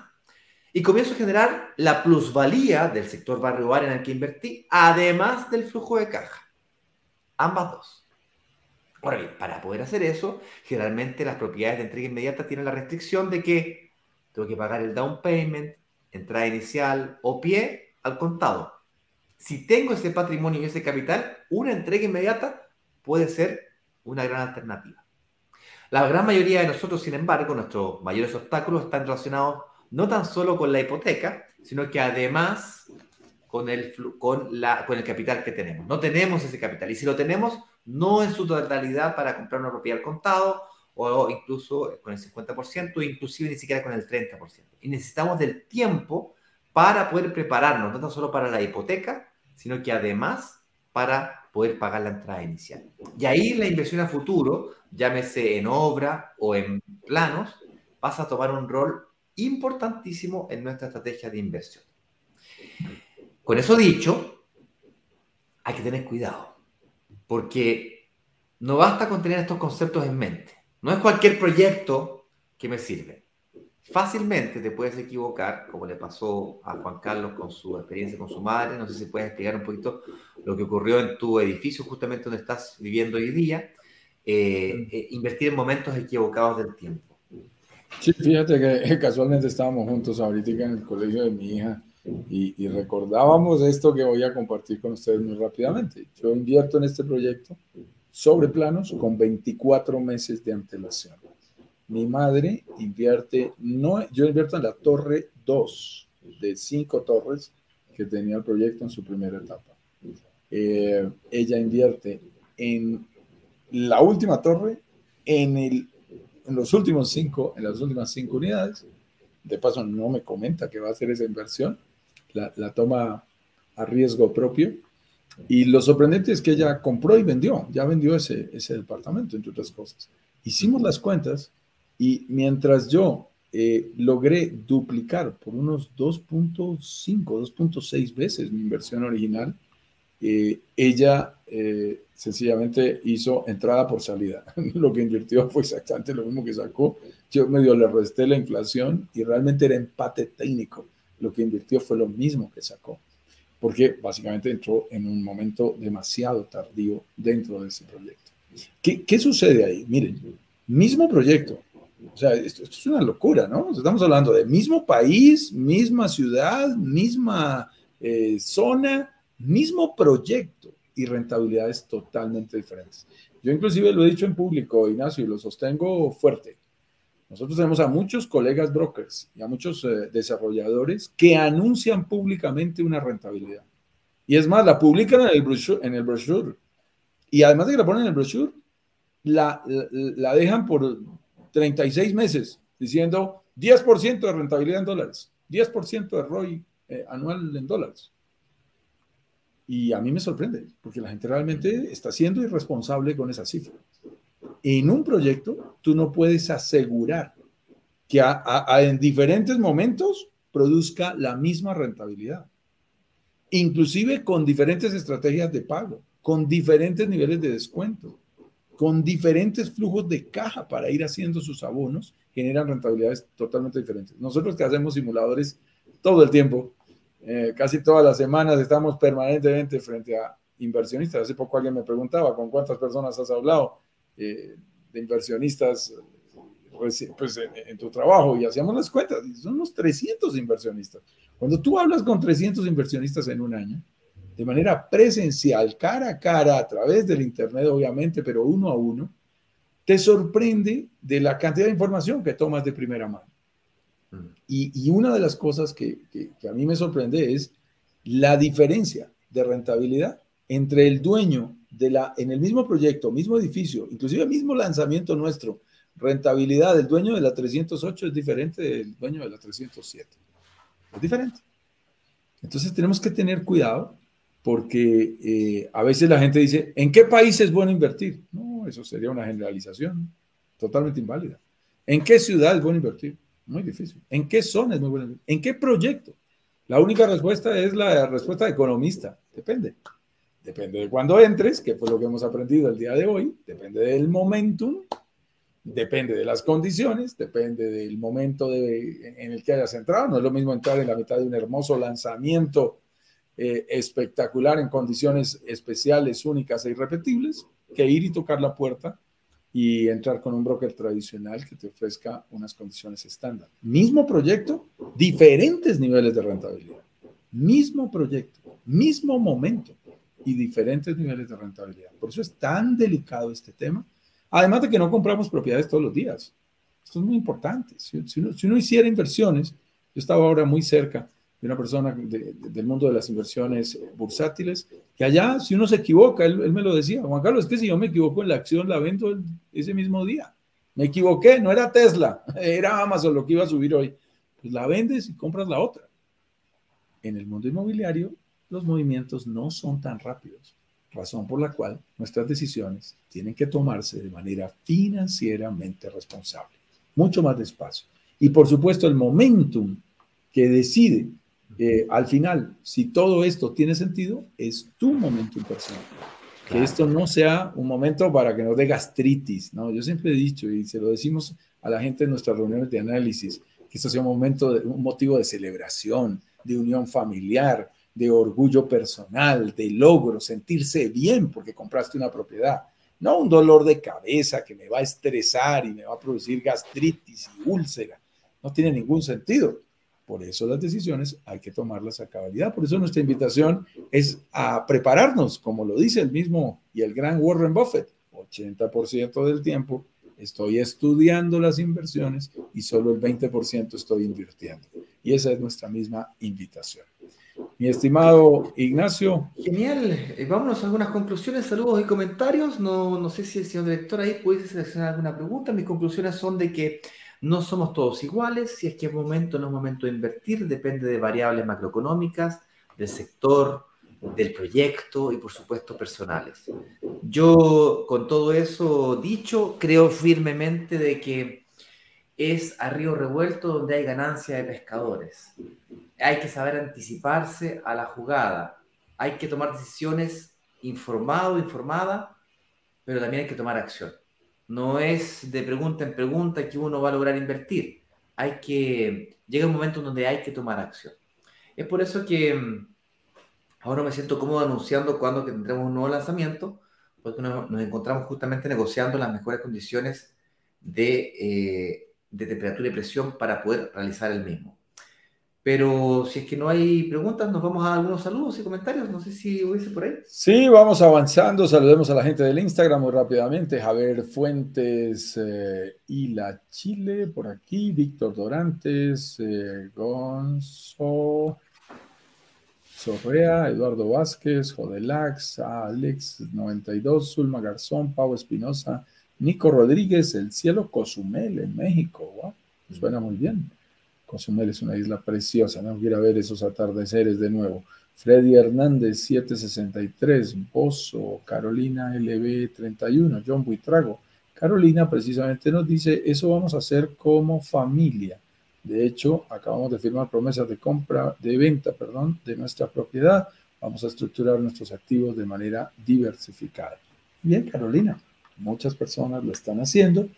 y comienzo a generar la plusvalía del sector barrio bar en el que invertí, además del flujo de caja. Ambas dos. Ahora bien, para poder hacer eso, generalmente las propiedades de entrega inmediata tienen la restricción de que tengo que pagar el down payment, entrada inicial o pie al contado. Si tengo ese patrimonio y ese capital, una entrega inmediata puede ser una gran alternativa. La gran mayoría de nosotros, sin embargo, nuestros mayores obstáculos están relacionados no tan solo con la hipoteca, sino que además con el, con, la, con el capital que tenemos. No tenemos ese capital. Y si lo tenemos, no en su totalidad para comprar una propiedad al contado o incluso con el 50%, inclusive ni siquiera con el 30%. Y necesitamos del tiempo para poder prepararnos, no tan solo para la hipoteca, sino que además para poder pagar la entrada inicial. Y ahí la inversión a futuro, llámese en obra o en planos, pasa a tomar un rol importantísimo en nuestra estrategia de inversión. Con eso dicho, hay que tener cuidado, porque no basta con tener estos conceptos en mente. No es cualquier proyecto que me sirve. Fácilmente te puedes equivocar, como le pasó a Juan Carlos con su experiencia con su madre. No sé si puedes explicar un poquito lo que ocurrió en tu edificio, justamente donde estás viviendo hoy día. Eh, eh, invertir en momentos equivocados del tiempo. Sí, fíjate que casualmente estábamos juntos ahorita en el colegio de mi hija y, recordábamos esto que voy a compartir con ustedes muy rápidamente. Yo invierto en este proyecto sobre planos con 24 meses de antelación. Mi madre invierte, no, yo invierto en la torre 2 de 5 torres que tenía el proyecto en su primera etapa. Eh, ella invierte en la última torre, en, el, en los últimos cinco, en las últimas cinco unidades. De paso, no me comenta que va a hacer esa inversión la, toma a riesgo propio. Y lo sorprendente es que ella compró y vendió, ya vendió ese, ese departamento, entre otras cosas. Hicimos las cuentas y mientras yo eh, logré duplicar por unos 2.5, 2.6 veces mi inversión original, eh, ella eh, sencillamente hizo entrada por salida. lo que invirtió fue exactamente lo mismo que sacó. Yo medio le resté la inflación y realmente era empate técnico lo que invirtió fue lo mismo que sacó, porque básicamente entró en un momento demasiado tardío dentro de ese proyecto. ¿Qué, qué sucede ahí? Miren, mismo proyecto. O sea, esto, es una locura, ¿no? Estamos hablando de mismo país, misma ciudad, misma eh, zona, mismo proyecto y rentabilidades totalmente diferentes. Yo inclusive lo he dicho en público, Ignacio, y lo sostengo fuerte. Nosotros tenemos a muchos colegas brokers y a muchos eh, desarrolladores que anuncian públicamente una rentabilidad. Y es más, la publican en el brochure. En el brochure. Y además de que la ponen en el brochure, la, la, dejan por 36 meses diciendo 10% de rentabilidad en dólares, 10% de ROI eh, anual en dólares. Y a mí me sorprende, porque la gente realmente está siendo irresponsable con esa cifra en un proyecto tú no puedes asegurar que en diferentes momentos produzca la misma rentabilidad, inclusive con diferentes estrategias de pago, con diferentes niveles de descuento, con diferentes flujos de caja para ir haciendo sus abonos, generan rentabilidades totalmente diferentes. Nosotros que hacemos simuladores todo el tiempo, eh, casi todas las semanas estamos permanentemente frente a inversionistas. Hace poco alguien me preguntaba, ¿con cuántas personas has hablado? Eh, de inversionistas pues, pues en, tu trabajo y hacíamos las cuentas, son unos 300 inversionistas. Cuando tú hablas con 300 inversionistas en un año, de manera presencial, cara a cara, a través del Internet, obviamente, pero uno a uno, te sorprende de la cantidad de información que tomas de primera mano. Mm. Y, y una de las cosas que, que, que a mí me sorprende es la diferencia de rentabilidad entre el dueño de la, en el mismo proyecto, mismo edificio, inclusive mismo lanzamiento nuestro, rentabilidad del dueño de la 308 es diferente del dueño de la 307. Es diferente. Entonces tenemos que tener cuidado porque eh, a veces la gente dice, ¿en qué país es bueno invertir? No, eso sería una generalización totalmente inválida. ¿En qué ciudad es bueno invertir? Muy difícil. ¿En qué zona es muy bueno invertir? ¿En qué proyecto? La única respuesta es la respuesta economista. Depende. Depende de cuándo entres, que fue lo que hemos aprendido el día de hoy, depende del momentum, depende de las condiciones, depende del momento en el que hayas entrado. No es lo mismo entrar en la mitad de un hermoso lanzamiento eh, espectacular en condiciones especiales, únicas e irrepetibles, que ir y tocar la puerta y entrar con un broker tradicional que te ofrezca unas condiciones estándar. Mismo proyecto, diferentes niveles de rentabilidad. Mismo proyecto, mismo momento y diferentes niveles de rentabilidad. Por eso es tan delicado este tema. Además de que no compramos propiedades todos los días. Esto es muy importante. Si, uno, hiciera inversiones, yo estaba ahora muy cerca de una persona del mundo de las inversiones bursátiles, que allá, si uno se equivoca, él, me lo decía, Juan Carlos, es que si yo me equivoco en la acción, la vendo ese mismo día. Me equivoqué, no era Tesla, era Amazon lo que iba a subir hoy. Pues la vendes y compras la otra. En el mundo inmobiliario los movimientos no son tan rápidos, razón por la cual nuestras decisiones tienen que tomarse de manera financieramente responsable, mucho más despacio. Y por supuesto el momentum que decide eh, al final si todo esto tiene sentido es tu momentum personal. Que esto no sea un momento para que nos dé gastritis, ¿no? Yo siempre he dicho y se lo decimos a la gente en nuestras reuniones de análisis, que esto sea un momento, de, un motivo de celebración, de unión familiar, de orgullo personal, de logro, sentirse bien porque compraste una propiedad. No un dolor de cabeza que me va a estresar y me va a producir gastritis y úlcera. No tiene ningún sentido. Por eso las decisiones hay que tomarlas a cabalidad. Por eso nuestra invitación es a prepararnos, como lo dice el mismo y el gran Warren Buffett. 80% del tiempo estoy estudiando las inversiones y solo el 20% estoy invirtiendo. Y esa es nuestra misma invitación. Mi estimado Ignacio. Genial. Eh, vámonos a algunas conclusiones, saludos y comentarios. No, no sé si el señor director ahí puede seleccionar alguna pregunta. Mis conclusiones son de que no somos todos iguales. Si es que es momento no es momento de invertir, depende de variables macroeconómicas, del sector, del proyecto y por supuesto personales. Yo con todo eso dicho, creo firmemente de que es a río revuelto donde hay ganancia de pescadores. Hay que saber anticiparse a la jugada. Hay que tomar decisiones informado, informada, pero también hay que tomar acción. No es de pregunta en pregunta que uno va a lograr invertir. Hay que, llega un momento donde hay que tomar acción. Es por eso que mm, ahora me siento cómodo anunciando cuando tendremos un nuevo lanzamiento, porque nos, encontramos justamente negociando las mejores condiciones de, eh, de temperatura y presión para poder realizar el mismo. Pero si es que no hay preguntas, nos vamos a algunos saludos y comentarios. No sé si hubiese por ahí. Sí, vamos avanzando. Saludemos a la gente del Instagram muy rápidamente. Javier Fuentes, eh, Ila Chile, por aquí. Víctor Dorantes, eh, Gonzo, Sorrea, Eduardo Vázquez, Jodelax, Alex92, Zulma Garzón, Pau Espinosa, Nico Rodríguez, El Cielo Cozumel en México. Suena muy bien. Cozumel es una isla preciosa, no quiero ver esos atardeceres de nuevo. Freddy Hernández, 763, Bozo, Carolina LB 31, John Buitrago. Carolina precisamente nos dice, eso vamos a hacer como familia. De hecho, acabamos de firmar promesas de compra, de venta, perdón, de nuestra propiedad. Vamos a estructurar nuestros activos de manera diversificada. Bien, Carolina, muchas personas lo están haciendo.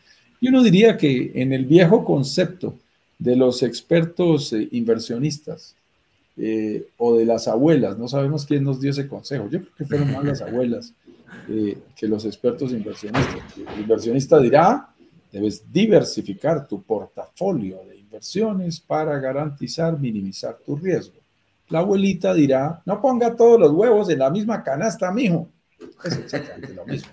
Y uno diría que en el viejo concepto de los expertos eh, inversionistas eh, o de las abuelas. No sabemos quién nos dio ese consejo. Yo creo que fueron más las abuelas eh, que los expertos inversionistas. El inversionista dirá, debes diversificar tu portafolio de inversiones para garantizar minimizar tu riesgo. La abuelita dirá, no ponga todos los huevos en la misma canasta, mijo. Es exactamente lo mismo.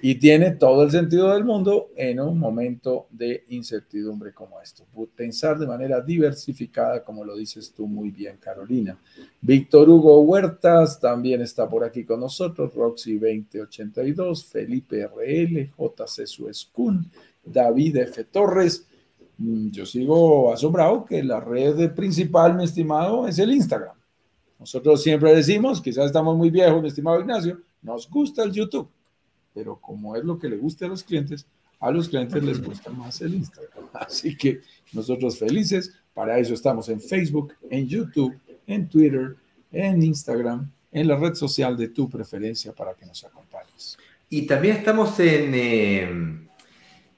Y tiene todo el sentido del mundo en un momento de incertidumbre como esto. Pensar de manera diversificada, como lo dices tú muy bien, Carolina. Víctor Hugo Huertas también está por aquí con nosotros. Roxy 2082, Felipe RL, JC Suescun, David F. Torres. Mm, yo sigo asombrado que la red principal, mi estimado, es el Instagram. Nosotros siempre decimos, quizás estamos muy viejos, mi estimado Ignacio, nos gusta el YouTube pero como es lo que le gusta a los clientes, a los clientes les gusta más el Instagram. Así que nosotros felices, para eso estamos en Facebook, en YouTube, en Twitter, en Instagram, en la red social de tu preferencia para que nos acompañes. Y también estamos en, eh,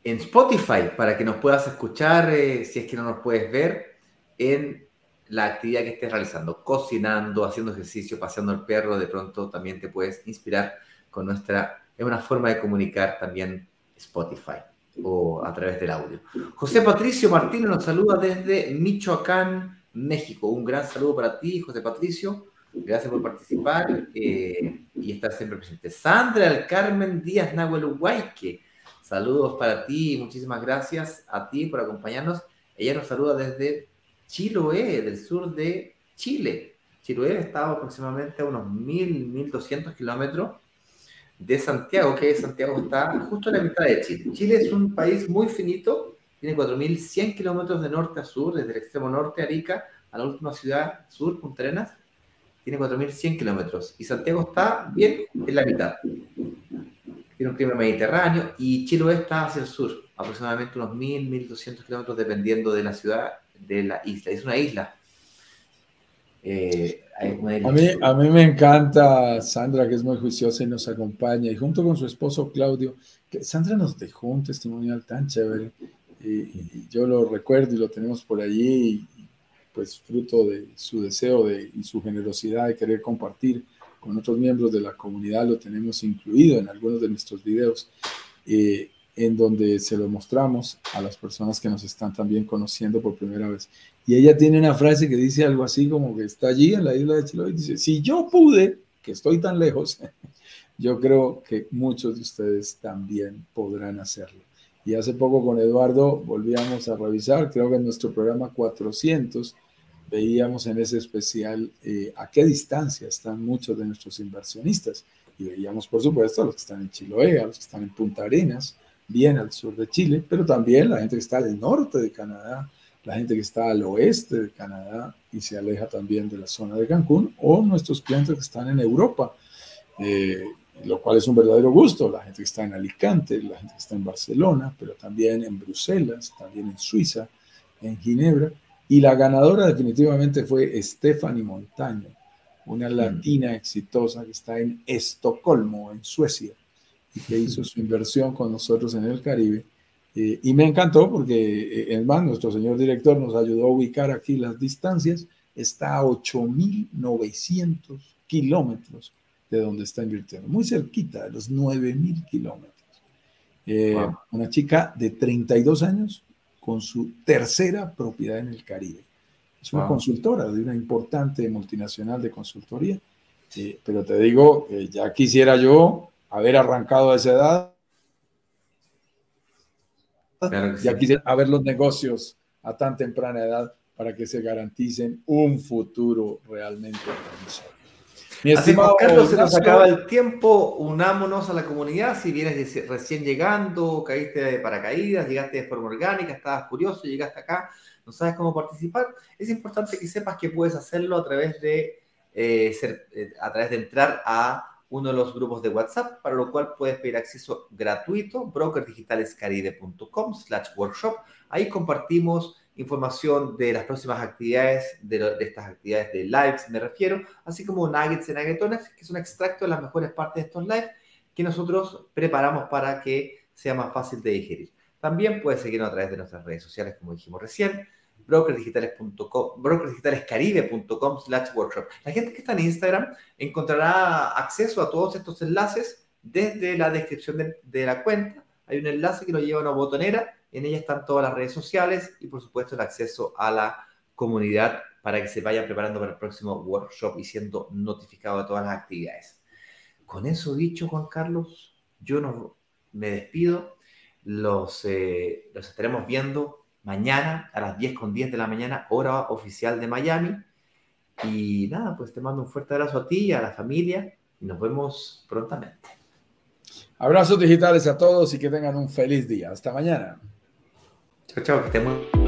en Spotify para que nos puedas escuchar, eh, si es que no nos puedes ver, en la actividad que estés realizando, cocinando, haciendo ejercicio, paseando el perro, de pronto también te puedes inspirar con nuestra es una forma de comunicar también Spotify o a través del audio. José Patricio Martínez nos saluda desde Michoacán, México. Un gran saludo para ti, José Patricio. Gracias por participar eh, y estar siempre presente. Sandra El Carmen Díaz Nahuel Huayque. Saludos para ti, muchísimas gracias a ti por acompañarnos. Ella nos saluda desde Chiloé, del sur de Chile. Chiloé está aproximadamente a unos 1.000, 1.200 kilómetros de Santiago, que Santiago está justo en la mitad de Chile. Chile es un país muy finito, tiene 4.100 kilómetros de norte a sur, desde el extremo norte, Arica, a la última ciudad sur, Punta Arenas, tiene 4.100 kilómetros y Santiago está bien en la mitad. Tiene un clima mediterráneo y Chiloé está hacia el sur, aproximadamente unos 1.000, 1.200 kilómetros dependiendo de la ciudad de la isla. Es una isla. Eh, a, mí, a mí me encanta Sandra, que es muy juiciosa y nos acompaña, y junto con su esposo Claudio, que Sandra nos dejó un testimonial tan chévere, y, yo lo recuerdo y lo tenemos por allí, pues fruto de su deseo de, y su generosidad de querer compartir con otros miembros de la comunidad, lo tenemos incluido en algunos de nuestros videos, eh, en donde se lo mostramos a las personas que nos están también conociendo por primera vez. Y ella tiene una frase que dice algo así como que está allí en la isla de Chiloé y dice, si yo pude, que estoy tan lejos, yo creo que muchos de ustedes también podrán hacerlo. Y hace poco con Eduardo volvíamos a revisar, creo que en nuestro programa 400 veíamos en ese especial eh, a qué distancia están muchos de nuestros inversionistas. Y veíamos, por supuesto, a los que están en Chiloé, a los que están en Punta Arenas, bien al sur de Chile, pero también la gente que está al norte de Canadá, la gente que está al oeste de Canadá y se aleja también de la zona de Cancún, o nuestros clientes que están en Europa. Eh, lo cual es un verdadero gusto. La gente que está en Alicante, la gente que está en Barcelona, pero también en Bruselas, también en Suiza, en Ginebra. Y la ganadora definitivamente fue Stephanie Montaño, una mm. latina exitosa que está en Estocolmo, en Suecia, y que hizo su inversión con nosotros en el Caribe. Eh, y me encantó porque, es más, nuestro señor director nos ayudó a ubicar aquí las distancias. Está a 8.900 kilómetros de donde está invirtiendo, muy cerquita, de los 9.000 kilómetros. Eh, una chica de 32 años con su tercera propiedad en el Caribe. Es una consultora de una importante multinacional de consultoría, pero te digo, ya quisiera yo haber arrancado a esa edad. ya quisiera ver los negocios a tan temprana edad para que se garanticen un futuro realmente mi estimado Carlos, se nos acaba el tiempo. Unámonos a la comunidad. Si vienes recién llegando, caíste de paracaídas, llegaste de forma orgánica, estabas curioso, llegaste acá, no sabes cómo participar, es importante que sepas que puedes hacerlo a través de, eh, eh, a través de entrar a uno de los grupos de WhatsApp, para lo cual puedes pedir acceso gratuito, brokerdigitalescaribe.com slash workshop. Ahí compartimos información de las próximas actividades, de, estas actividades de lives me refiero, así como nuggets y nuggetones, que es un extracto de las mejores partes de estos lives que nosotros preparamos para que sea más fácil de digerir. También puedes seguirnos a través de nuestras redes sociales, como dijimos recién, brokersdigitales.com, brokersdigitalescaribe.com slash workshop. La gente que está en Instagram encontrará acceso a todos estos enlaces desde la descripción de, la cuenta. Hay un enlace que lo lleva a una botonera en ella están todas las redes sociales y por supuesto el acceso a la comunidad para que se vayan preparando para el próximo workshop y siendo notificado de todas las actividades. Con eso dicho, Juan Carlos, yo me despido. Los, eh, los estaremos viendo mañana a las 10 con 10 de la mañana, hora oficial de Miami. Y nada, pues te mando un fuerte abrazo a ti y a la familia y nos vemos prontamente. Abrazos digitales a todos y que tengan un feliz día. Hasta mañana. Chao, chao, que estén muy